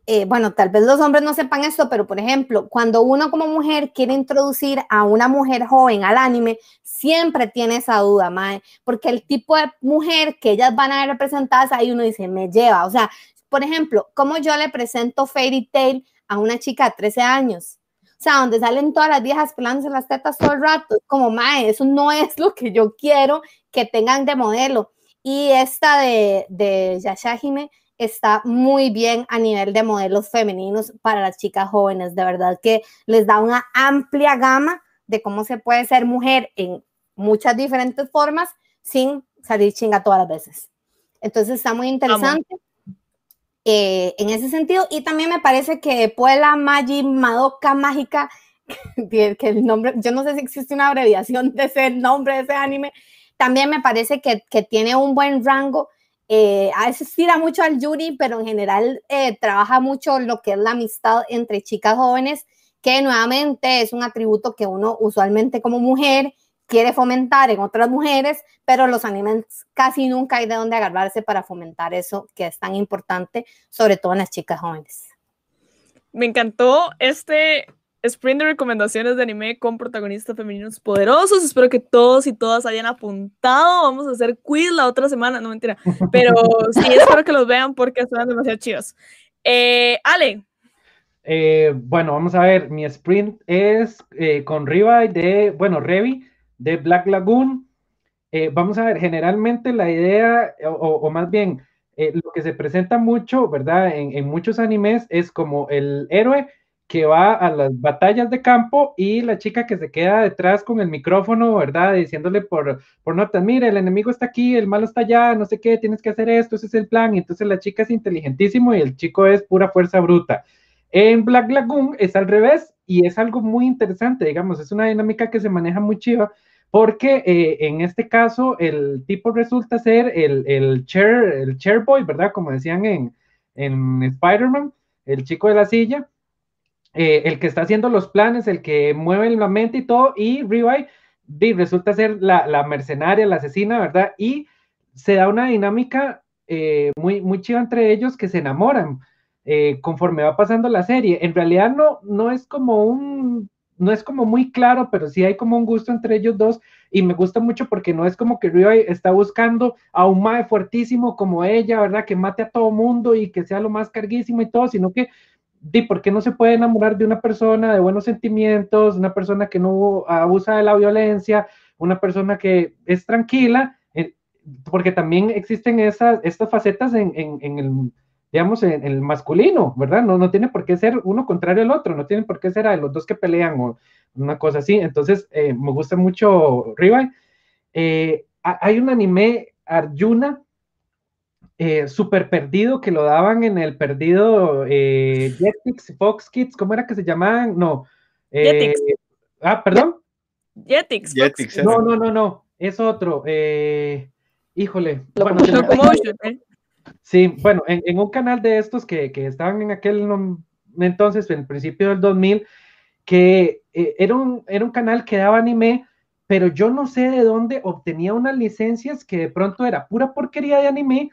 eh, bueno, tal vez los hombres no sepan esto, pero por ejemplo, cuando uno como mujer quiere introducir a una mujer joven al anime, siempre tiene esa duda, mae, porque el tipo de mujer que ellas van a ver representadas, ahí uno dice, me lleva, o sea, por ejemplo, ¿cómo yo le presento Fairy Tail a una chica de 13 años? O sea, donde salen todas las viejas pelándose las tetas todo el rato, como, mae, eso no es lo que yo quiero que tengan de modelo. Y esta de, de Yashahime, está muy bien a nivel de modelos femeninos para las chicas jóvenes. De verdad que les da una amplia gama de cómo se puede ser mujer en muchas diferentes formas sin salir chinga todas las veces. Entonces está muy interesante. Eh, en ese sentido, y también me parece que Puela Magi Madoka Mágica, que el nombre, yo no sé si existe una abreviación de ese nombre de ese anime, también me parece que, que tiene un buen rango. Eh, a veces tira mucho al Yuri, pero en general eh, trabaja mucho lo que es la amistad entre chicas jóvenes, que nuevamente es un atributo que uno usualmente como mujer quiere fomentar en otras mujeres, pero los animes casi nunca hay de dónde agarrarse para fomentar eso que es tan importante, sobre todo en las chicas jóvenes. Me encantó este sprint de recomendaciones de anime con protagonistas femeninos poderosos. Espero que todos y todas hayan apuntado. Vamos a hacer quiz la otra semana, no mentira. Pero sí, espero que los vean porque están demasiado chidos. Eh, Ale. Eh, bueno, vamos a ver. Mi sprint es eh, con Riva de, bueno, Revi de Black Lagoon. eh, vamos a ver, generalmente la idea, o, más bien, eh, lo que se presenta mucho, ¿verdad? En, muchos animes es como el héroe que va a las batallas de campo y la chica que se queda detrás con el micrófono, ¿verdad? Diciéndole por, por notas, mire, el enemigo está aquí, el malo está allá, no sé qué, tienes que hacer esto, ese es el plan. Entonces la chica es inteligentísimo y el chico es pura fuerza bruta. En Black Lagoon es al revés y es algo muy interesante, digamos, es una dinámica que se maneja muy chiva porque eh, en este caso el tipo resulta ser el, el, chair, el chair boy, ¿verdad? Como decían en, en Spider-Man, el chico de la silla eh, el que está haciendo los planes, el que mueve la mente y todo, y Revive resulta ser la, mercenaria, la asesina, ¿verdad? Y se da una dinámica eh, muy, muy chiva entre ellos que se enamoran conforme va pasando la serie. En realidad no, no es como un, no es como muy claro, pero sí hay como un gusto entre ellos dos y me gusta mucho porque no es como que Revive está buscando a un mae fuertísimo como ella, ¿verdad? Que mate a todo mundo y que sea lo más carguísimo y todo, sino que ¿Y por qué no se puede enamorar de una persona de buenos sentimientos, una persona que no abusa de la violencia, una persona que es tranquila? porque también existen esas, estas facetas en, en, el, digamos, en, el masculino, ¿verdad? No, no tiene por qué ser uno contrario al otro, no tiene por qué ser a los dos que pelean o una cosa así. Entonces, eh, me gusta mucho Riva. Eh, hay un anime, Arjuna, eh, super perdido que lo daban en el perdido eh, Jetix, Fox Kids, ¿cómo era que se llamaban? No. Eh, ah, perdón. Jetix. Jetix no, no, no, no, es otro. Eh, híjole. Bueno, sí, bueno, en, un canal de estos que, que estaban en aquel entonces, en principio del 2000, que era, un, era un canal que daba anime, pero yo no sé de dónde obtenía unas licencias que de pronto era pura porquería de anime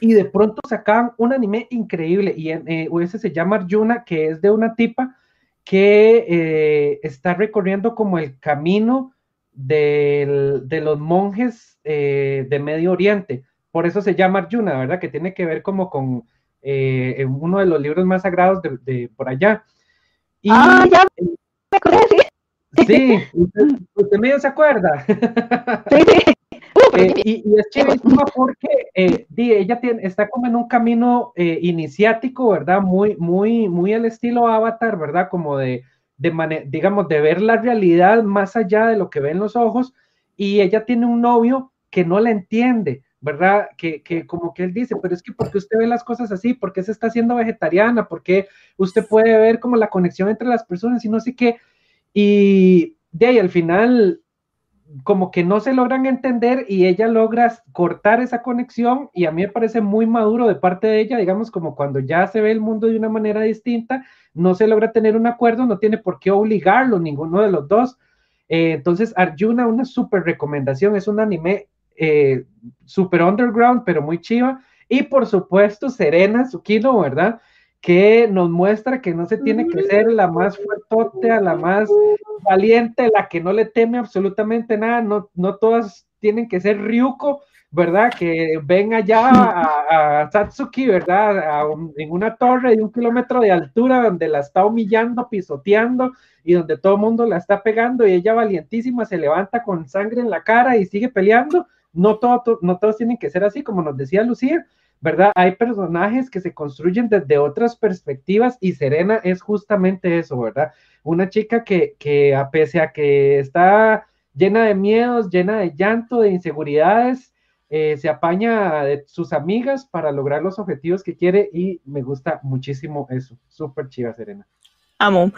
y de pronto sacaban un anime increíble y eh, ese se llama Arjuna, que es de una tipa que eh, está recorriendo como el camino de los monjes eh, de Medio Oriente. Por eso se llama Arjuna, ¿verdad? Que tiene que ver como con uno de los libros más sagrados de, por allá. Y, ah, ya me acuerdo, sí. Sí, usted, usted medio se acuerda. Sí, sí. Eh, y, es chivísima porque eh, ella tiene, está como en un camino eh, iniciático, ¿verdad? Muy, muy, muy al estilo Avatar, ¿verdad? Como de, de digamos, de ver la realidad más allá de lo que ven los ojos. Y ella tiene un novio que no la entiende, ¿verdad? Que, que, como que él dice, pero es que porque usted ve las cosas así? ¿Por qué se está haciendo vegetariana? ¿Por qué usted puede ver como la conexión entre las personas y no sé qué? Y de ahí al final como que no se logran entender y ella logra cortar esa conexión y a mí me parece muy maduro de parte de ella, digamos, como cuando ya se ve el mundo de una manera distinta, no se logra tener un acuerdo, no tiene por qué obligarlo ninguno de los dos. Eh, entonces, Arjuna, una súper recomendación, es un anime eh, súper underground, pero muy chiva. Y por supuesto, Serena Tsukino, ¿verdad? que nos muestra que no se tiene que ser la más fuerte, la más valiente, la que no le teme absolutamente nada, no, no todas tienen que ser Ryuko, ¿verdad? Que ven allá a, Satsuki, ¿verdad? en una torre de un kilómetro de altura donde la está humillando, pisoteando y donde todo el mundo la está pegando y ella valientísima se levanta con sangre en la cara y sigue peleando. No, todo, no todos tienen que ser así, como nos decía Lucía, ¿verdad? Hay personajes que se construyen desde otras perspectivas y Serena es justamente eso, ¿verdad? Una chica que, que a pese a que está llena de miedos, llena de llanto, de inseguridades, eh, se apaña de sus amigas para lograr los objetivos que quiere y me gusta muchísimo eso. Súper chiva, Serena. Amo.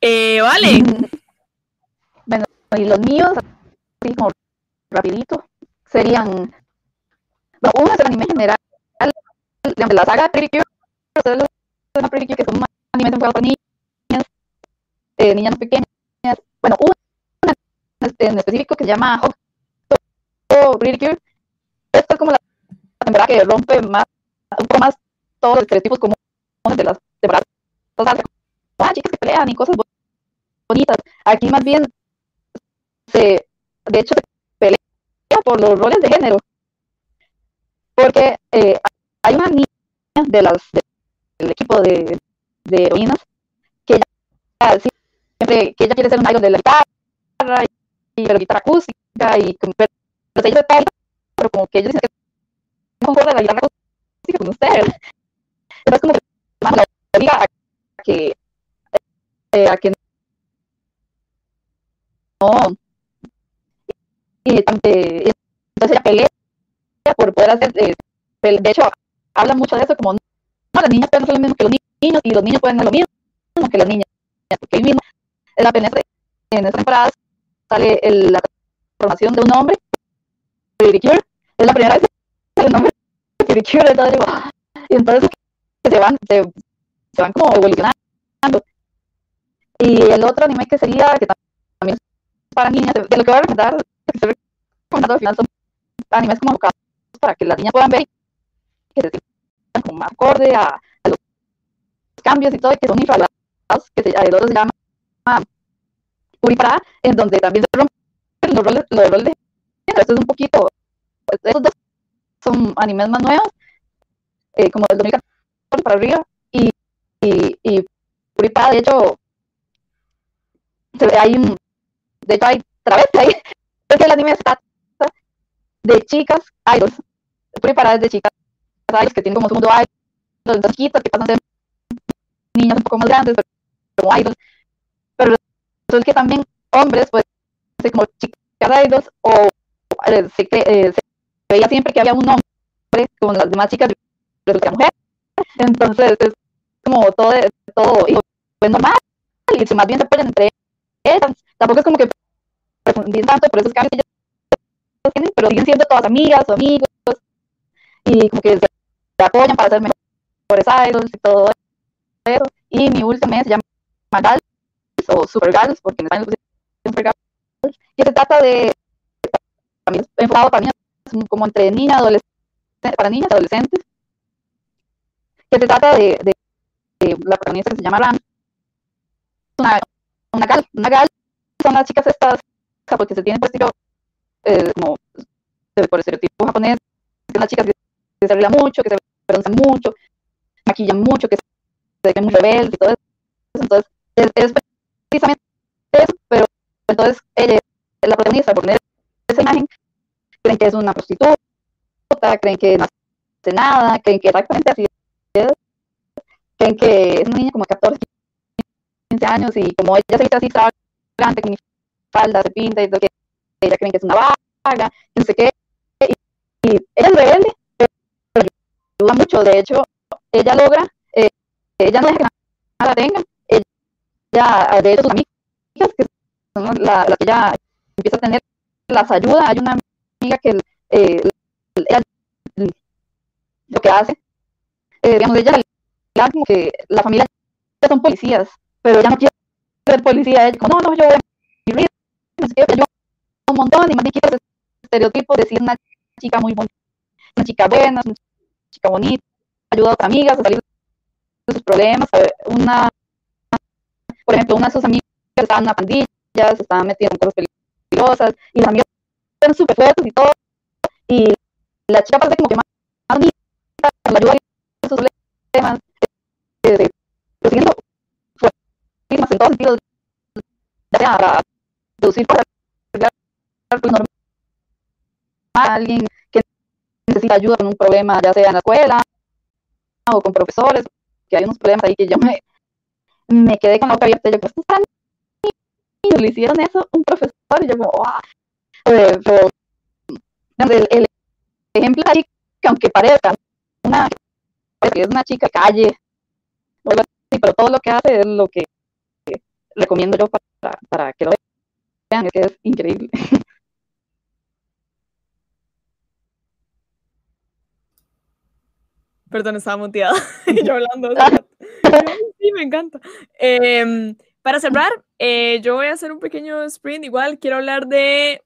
Eh, vale. Bueno, y los míos, así como rapidito, serían, uno es el anime general de la saga que son animes enfocados para niñas, eh, niñas pequeñas. Bueno, una en específico que se llama Hot Pretty Cure. Esta es como la temporada que rompe más, un poco más todos los estereotipos comunes de las temporadas. Entonces, ah, chicas que pelean y cosas bonitas. Aquí más bien se, de hecho, por los roles de género. Porque eh, hay una niña de las, del equipo de, de heroínas que ella siempre que ella quiere ser un idol de la guitarra y, pero guitarra acústica y pero sello de tal, pero como que ellos dicen que no concuerda la guitarra acústica con ustedes. Entonces como que la obliga a que, eh, a que no, y, y entonces ella pelea por poder hacer, eh, de hecho, habla mucho de eso, como, las niñas pueden hacer lo mismo que los niños, y los niños pueden hacer lo mismo que las niñas, porque ahí mismo, en la PNS, en esta temporada, sale el, la formación de un hombre, es la primera vez que el nombre entonces digo, y entonces se van, se, van como evolucionando. Y el otro anime que sería, que también para niñas, de, lo que voy a recomendar, que estoy recomendando al final son animes como para que las niñas puedan ver que se sientan como más acorde a, a, los cambios y todo, y que son infravalados, que se, el otro se llama Puripara, en donde también se rompen los roles, los roles de género. Esto es un poquito, pues, esos dos son animes más nuevos, eh, como del 2014 para arriba, y, y, y Puripara, de hecho, hay un, de hecho hay travesti ahí, es que el anime está de chicas idols, preparadas de chicas idols que tienen como segundo idols, entonces chiquitas que pasan a ser niñas un poco más grandes, pero como idols, pero es que también hombres, pues, como chicas idols, o eh, se, eh, se, veía siempre que había un hombre con las demás chicas, resulta mujer, entonces es como todo, todo y pues normal, y si más bien se ponen entre ellas, tampoco es como que por esos cambios pero siguen siendo todas amigas o amigos y como que se apoyan para ser mejores idols y todo eso. Y mi último mes se llama Gals o Super Gals, porque en español es Super Gals, que se trata de, enfocado para niñas, como entre niñas, adolescentes, para niñas adolescentes, que se trata de, de, de, la protagonista que se llama Ram, una, una gal, una gal son las chicas estas, porque se por estilo eh, como por estereotipo japonés, que las chicas que, se arreglan mucho, que se broncean mucho, maquillan mucho, que se ven muy rebeldes y todo eso. Entonces, es, es precisamente eso, pero entonces ella, la protagonista, por poner esa imagen, creen que es una prostituta, creen que no hace nada, creen que exactamente así es, creen que es una niña como 14, 15 años y como ella se viste así con falda, se pinta y todo, que ella creen que es una vaga, no sé qué, y, ella es rebelde, pero ayuda mucho, de hecho, ella logra, eh, ella no deja que nada la tenga, ella, de hecho, sus amigas, que son las la que ella empieza a tener, las ayuda, hay una amiga que eh, ella, lo que hace, eh, digamos, ella la la familia son policías, pero ella no quiere ser policía, ella como, no, no, yo yo un montón y más bien quiero ese estereotipo de decir una chica muy bonita, una chica buena, una chica bonita, ayuda a otras amigas a salir de sus problemas, una, por ejemplo, una de sus amigas estaba en una pandilla, se estaban metiendo en cosas peligrosas y las amigas eran súper fuertes y todo, y la chica parece como que más bonita, la ayuda a sus problemas, eh, fuertísimas en todos sentidos, para cosas normal, alguien que necesita ayuda con un problema, ya sea en la escuela o con profesores, que hay unos problemas ahí que yo me, me quedé con la boca abierta, yo estos están le hicieron eso un profesor, y yo como, el, ejemplo ahí, que aunque parezca una, es una chica calle, pero todo lo que hace es lo que recomiendo yo para, para que lo vean, es que es increíble. Perdón, estaba muteada. yo hablando. sí, me encanta. Eh, para cerrar, eh, yo voy a hacer un pequeño sprint. Igual quiero hablar de,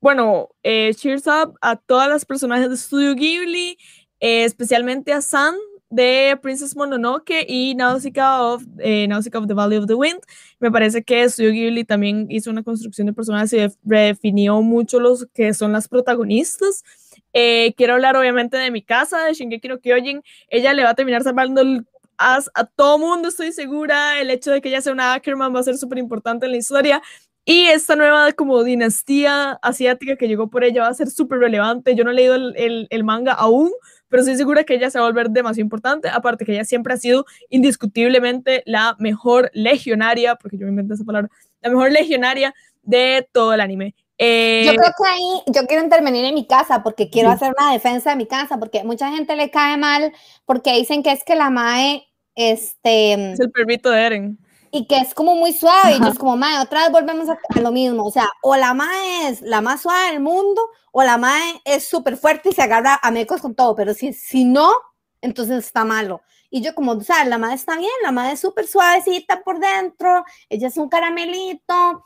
bueno, eh, cheers up a todas las personajes de Studio Ghibli, eh, especialmente a San de Princess Mononoke y Nausicaa of, Nausicaa of the Valley of the Wind. Me parece que Studio Ghibli también hizo una construcción de personajes y redefinió mucho los que son las protagonistas. Eh, quiero hablar obviamente de mi casa, de Shingeki no Kyojin. Ella le va a terminar salvando el as a todo mundo, estoy segura. El hecho de que ella sea una Ackerman va a ser súper importante en la historia. Y esta nueva como dinastía asiática que llegó por ella va a ser súper relevante. Yo no he leído el, el, manga aún, pero estoy segura que ella se va a volver demasiado importante. Aparte que ella siempre ha sido indiscutiblemente la mejor legionaria, porque yo me inventé esa palabra, la mejor legionaria de todo el anime. Eh, yo creo que ahí yo quiero intervenir en mi casa porque quiero sí. hacer una defensa de mi casa porque mucha gente le cae mal porque dicen que es que la mae este es el perrito de Eren y que es como muy suave, y yo es como, mae, otra vez volvemos a, a, lo mismo, o sea, o la mae es la más suave del mundo, o la mae es súper fuerte y se agarra a mecos con todo, pero si, si no, entonces está malo. Y yo como, o sea, la mae está bien, la mae es súper suavecita por dentro, ella es un caramelito,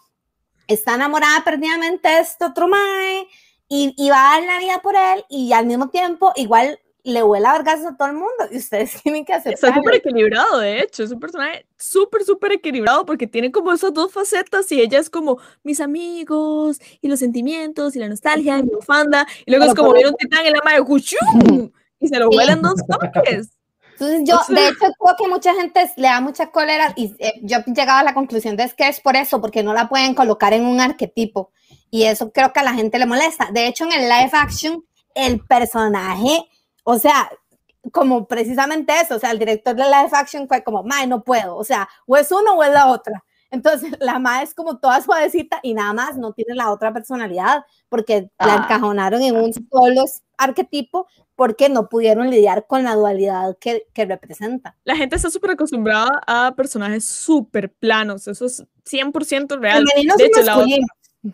está enamorada perdidamente de este otro mae, y, y va a dar la vida por él, y al mismo tiempo, igual le huele a vergas a todo el mundo y ustedes tienen que aceptar. Está súper equilibrado, de hecho, es un personaje súper, súper equilibrado porque tiene como esas dos facetas y ella es como mis amigos y los sentimientos y la nostalgia y mi bufanda y luego Pero es como viene un titán en la mano y se lo huelen dos toques. Entonces yo, o sea, de hecho, creo que mucha gente le da mucha cólera y eh, yo he llegado a la conclusión de que es por eso, porque no la pueden colocar en un arquetipo y eso creo que a la gente le molesta. De hecho, en el live action, el personaje o sea, como precisamente eso, o sea, el director de live action fue como, mae, no puedo, o sea, o es uno o es la otra. Entonces, la mae es como toda suavecita y nada más no tiene la otra personalidad, porque ah. la encajonaron en un solo arquetipo porque no pudieron lidiar con la dualidad que, que representa. La gente está súper acostumbrada a personajes súper planos, eso es 100% real. De hecho, la otra,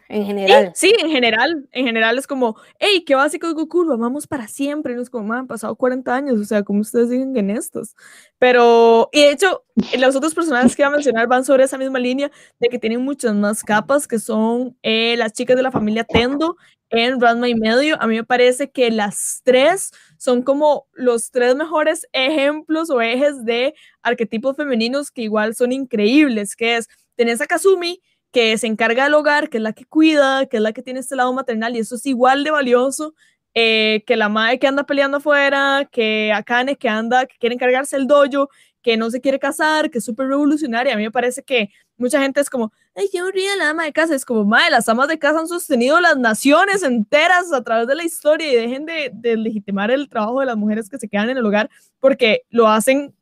en general. Sí, en general, en general es como, hey, qué básico es Goku, lo amamos para siempre, y no es como, han pasado 40 años, o sea, como ustedes siguen en estos. Pero, y de hecho, los otros personajes que iba a mencionar van sobre esa misma línea de que tienen muchas más capas, que son eh, las chicas de la familia Tendo en Ranma y medio. A mí me parece que las tres son como los tres mejores ejemplos o ejes de arquetipos femeninos que igual son increíbles, que es, tenés a Kazumi, que se encarga del hogar, que es la que cuida, que es la que tiene este lado maternal, y eso es igual de valioso eh, que la madre que anda peleando afuera, que Akane que anda, que quiere encargarse el dojo, que no se quiere casar, que es súper revolucionaria. A mí me parece que mucha gente es como, ay, qué aburrida la ama de casa. Es como, madre, las amas de casa han sostenido las naciones enteras a través de la historia y dejen de, de legitimar el trabajo de las mujeres que se quedan en el hogar porque lo hacen,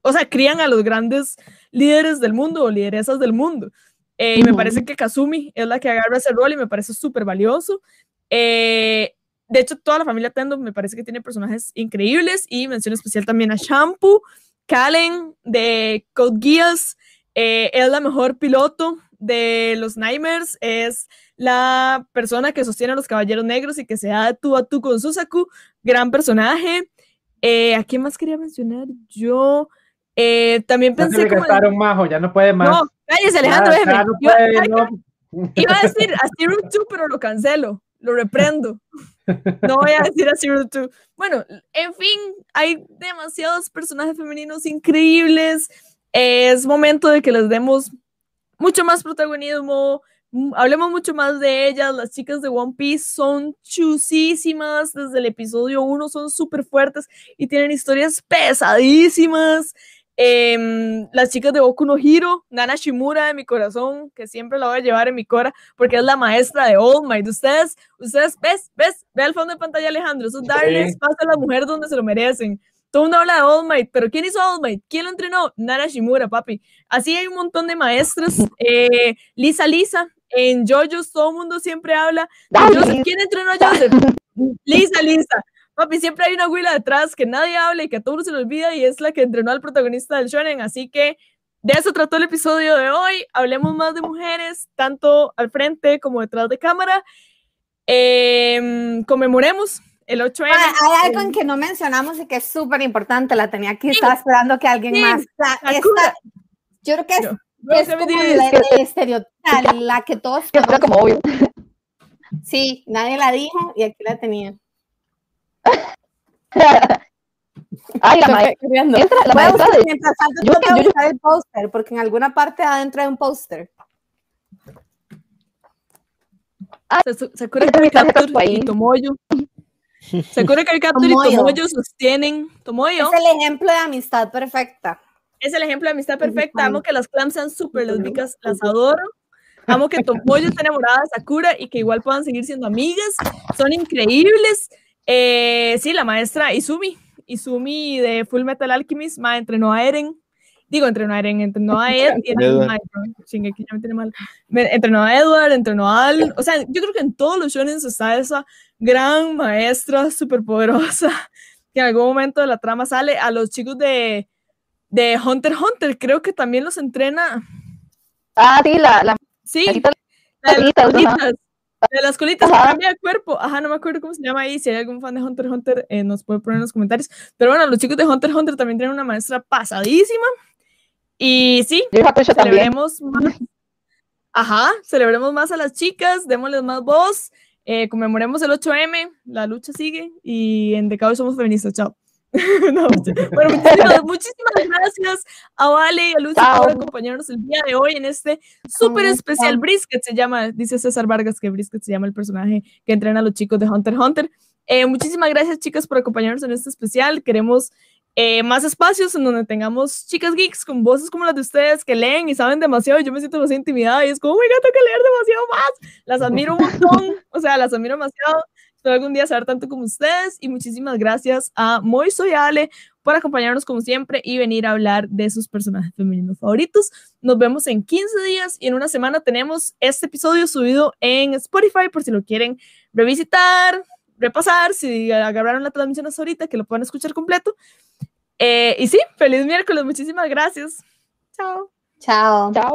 o sea, crían a los grandes líderes del mundo o lideresas del mundo. Eh, y me parece que Kazumi es la que agarra ese rol y me parece súper valioso. Eh, de hecho, toda la familia Tendo me parece que tiene personajes increíbles y mención especial también a Shampoo, Kalen de Code Geass, eh, es la mejor piloto de los Nightmares, es la persona que sostiene a los Caballeros Negros y que se da tú a tú con Susaku, gran personaje. Eh, ¿A quién más quería mencionar? Yo eh, también pensé... Ya se le gastaron majo, ya no puede más. No, cállese Alejandro, ya, ya no puede, Yo, no. Iba a decir a Zero Two, pero lo cancelo, lo reprendo. No voy a decir a Zero Two. Bueno, en fin, hay demasiados personajes femeninos increíbles. Es momento de que les demos mucho más protagonismo, hablemos mucho más de ellas. Las chicas de One Piece son chusísimas. Desde el episodio 1 son súper fuertes y tienen historias pesadísimas. Eh, las chicas de Boku no Hiro, Nana Shimura de mi corazón, que siempre la voy a llevar en mi cora, porque es la maestra de All Might. Ustedes, ustedes, ves, ves, ve al fondo de pantalla, Alejandro, eso es darles sí. paso a las mujeres donde se lo merecen. Todo el mundo habla de All Might, pero ¿quién hizo All Might? ¿Quién lo entrenó? Nana Shimura, papi. Así hay un montón de maestras. Eh, Lisa Lisa, en JoJo's todo el mundo siempre habla. Joseph, ¿Quién entrenó a Joseph? Lisa Lisa. Papi, siempre hay una huila detrás que nadie habla y que a todos se le olvida y es la que entrenó al protagonista del shonen. Así que de eso trató el episodio de hoy. Hablemos más de mujeres, tanto al frente como detrás de cámara. Eh, conmemoremos el 8M. Ah, hay algo en que no mencionamos y que es súper importante. La tenía aquí, sí. estaba esperando que alguien sí. más. La, esta, yo creo que es, no, no es como la, el estereotipo, la que todos. Como obvio. Sí, nadie la dijo y aquí la tenía. Ay, la maestra. Entra la maestra de... Mientras tanto, yo, tengo que buscar el póster, porque en alguna parte adentro hay un póster. Ah, Sakura Caricature y Tomoyo. Sakura Caricature y Tomoyo sostienen. Tomoyo. Es el ejemplo de amistad perfecta. Es el ejemplo de amistad perfecta. Amo que las clams sean súper lésbicas, las adoro. Amo que Tomoyo esté enamorada de Sakura y que igual puedan seguir siendo amigas. Son increíbles. Eh, sí, la maestra Izumi. Izumi de Full Metal Alchemist, ma, entrenó a Eren. Digo, entrenó a Eren, entrenó a Ed y Shingeki ya me tiene mal. Me- entrenó a Edward, entrenó a Al. O sea, yo creo que en todos los shonen está esa gran maestra superpoderosa que en algún momento de la trama sale a los chicos de, de Hunter x Hunter. Creo que también los entrena. Ah, sí, la, la Sí, la de las colitas. De las colitas Ajá. cambia de cuerpo. Ajá, no me acuerdo cómo se llama ahí. Si hay algún fan de Hunter x Hunter, eh, nos puede poner en los comentarios. Pero bueno, los chicos de Hunter x Hunter también tienen una maestra pasadísima. Y sí, también. celebremos más. Ajá, celebremos más a las chicas, démosles más voz, eh, conmemoremos el 8M, la lucha sigue y en Decado somos feministas, chao. No, bueno, muchísimas, muchísimas gracias a Vale y a Chao. por acompañarnos el día de hoy en este súper especial Brisket, se llama, dice César Vargas que Brisket se llama el personaje que entrena a los chicos de Hunter x Hunter. Eh, muchísimas gracias chicas por acompañarnos en este especial, queremos eh, más espacios en donde tengamos chicas geeks con voces como las de ustedes que leen y saben demasiado. y Yo me siento demasiado intimidada y es como, oh my god, tengo que leer demasiado más. Las admiro un montón, o sea, las admiro demasiado. Espero algún día saber tanto como ustedes. Y muchísimas gracias a Moiso y a Ale por acompañarnos como siempre y venir a hablar de sus personajes femeninos favoritos. Nos vemos en 15 días y en una semana tenemos este episodio subido en Spotify por si lo quieren revisitar, repasar, si agarraron la transmisión hasta ahorita, que lo puedan escuchar completo. Eh, y sí, feliz miércoles, muchísimas gracias. Chao. Chao. Chao.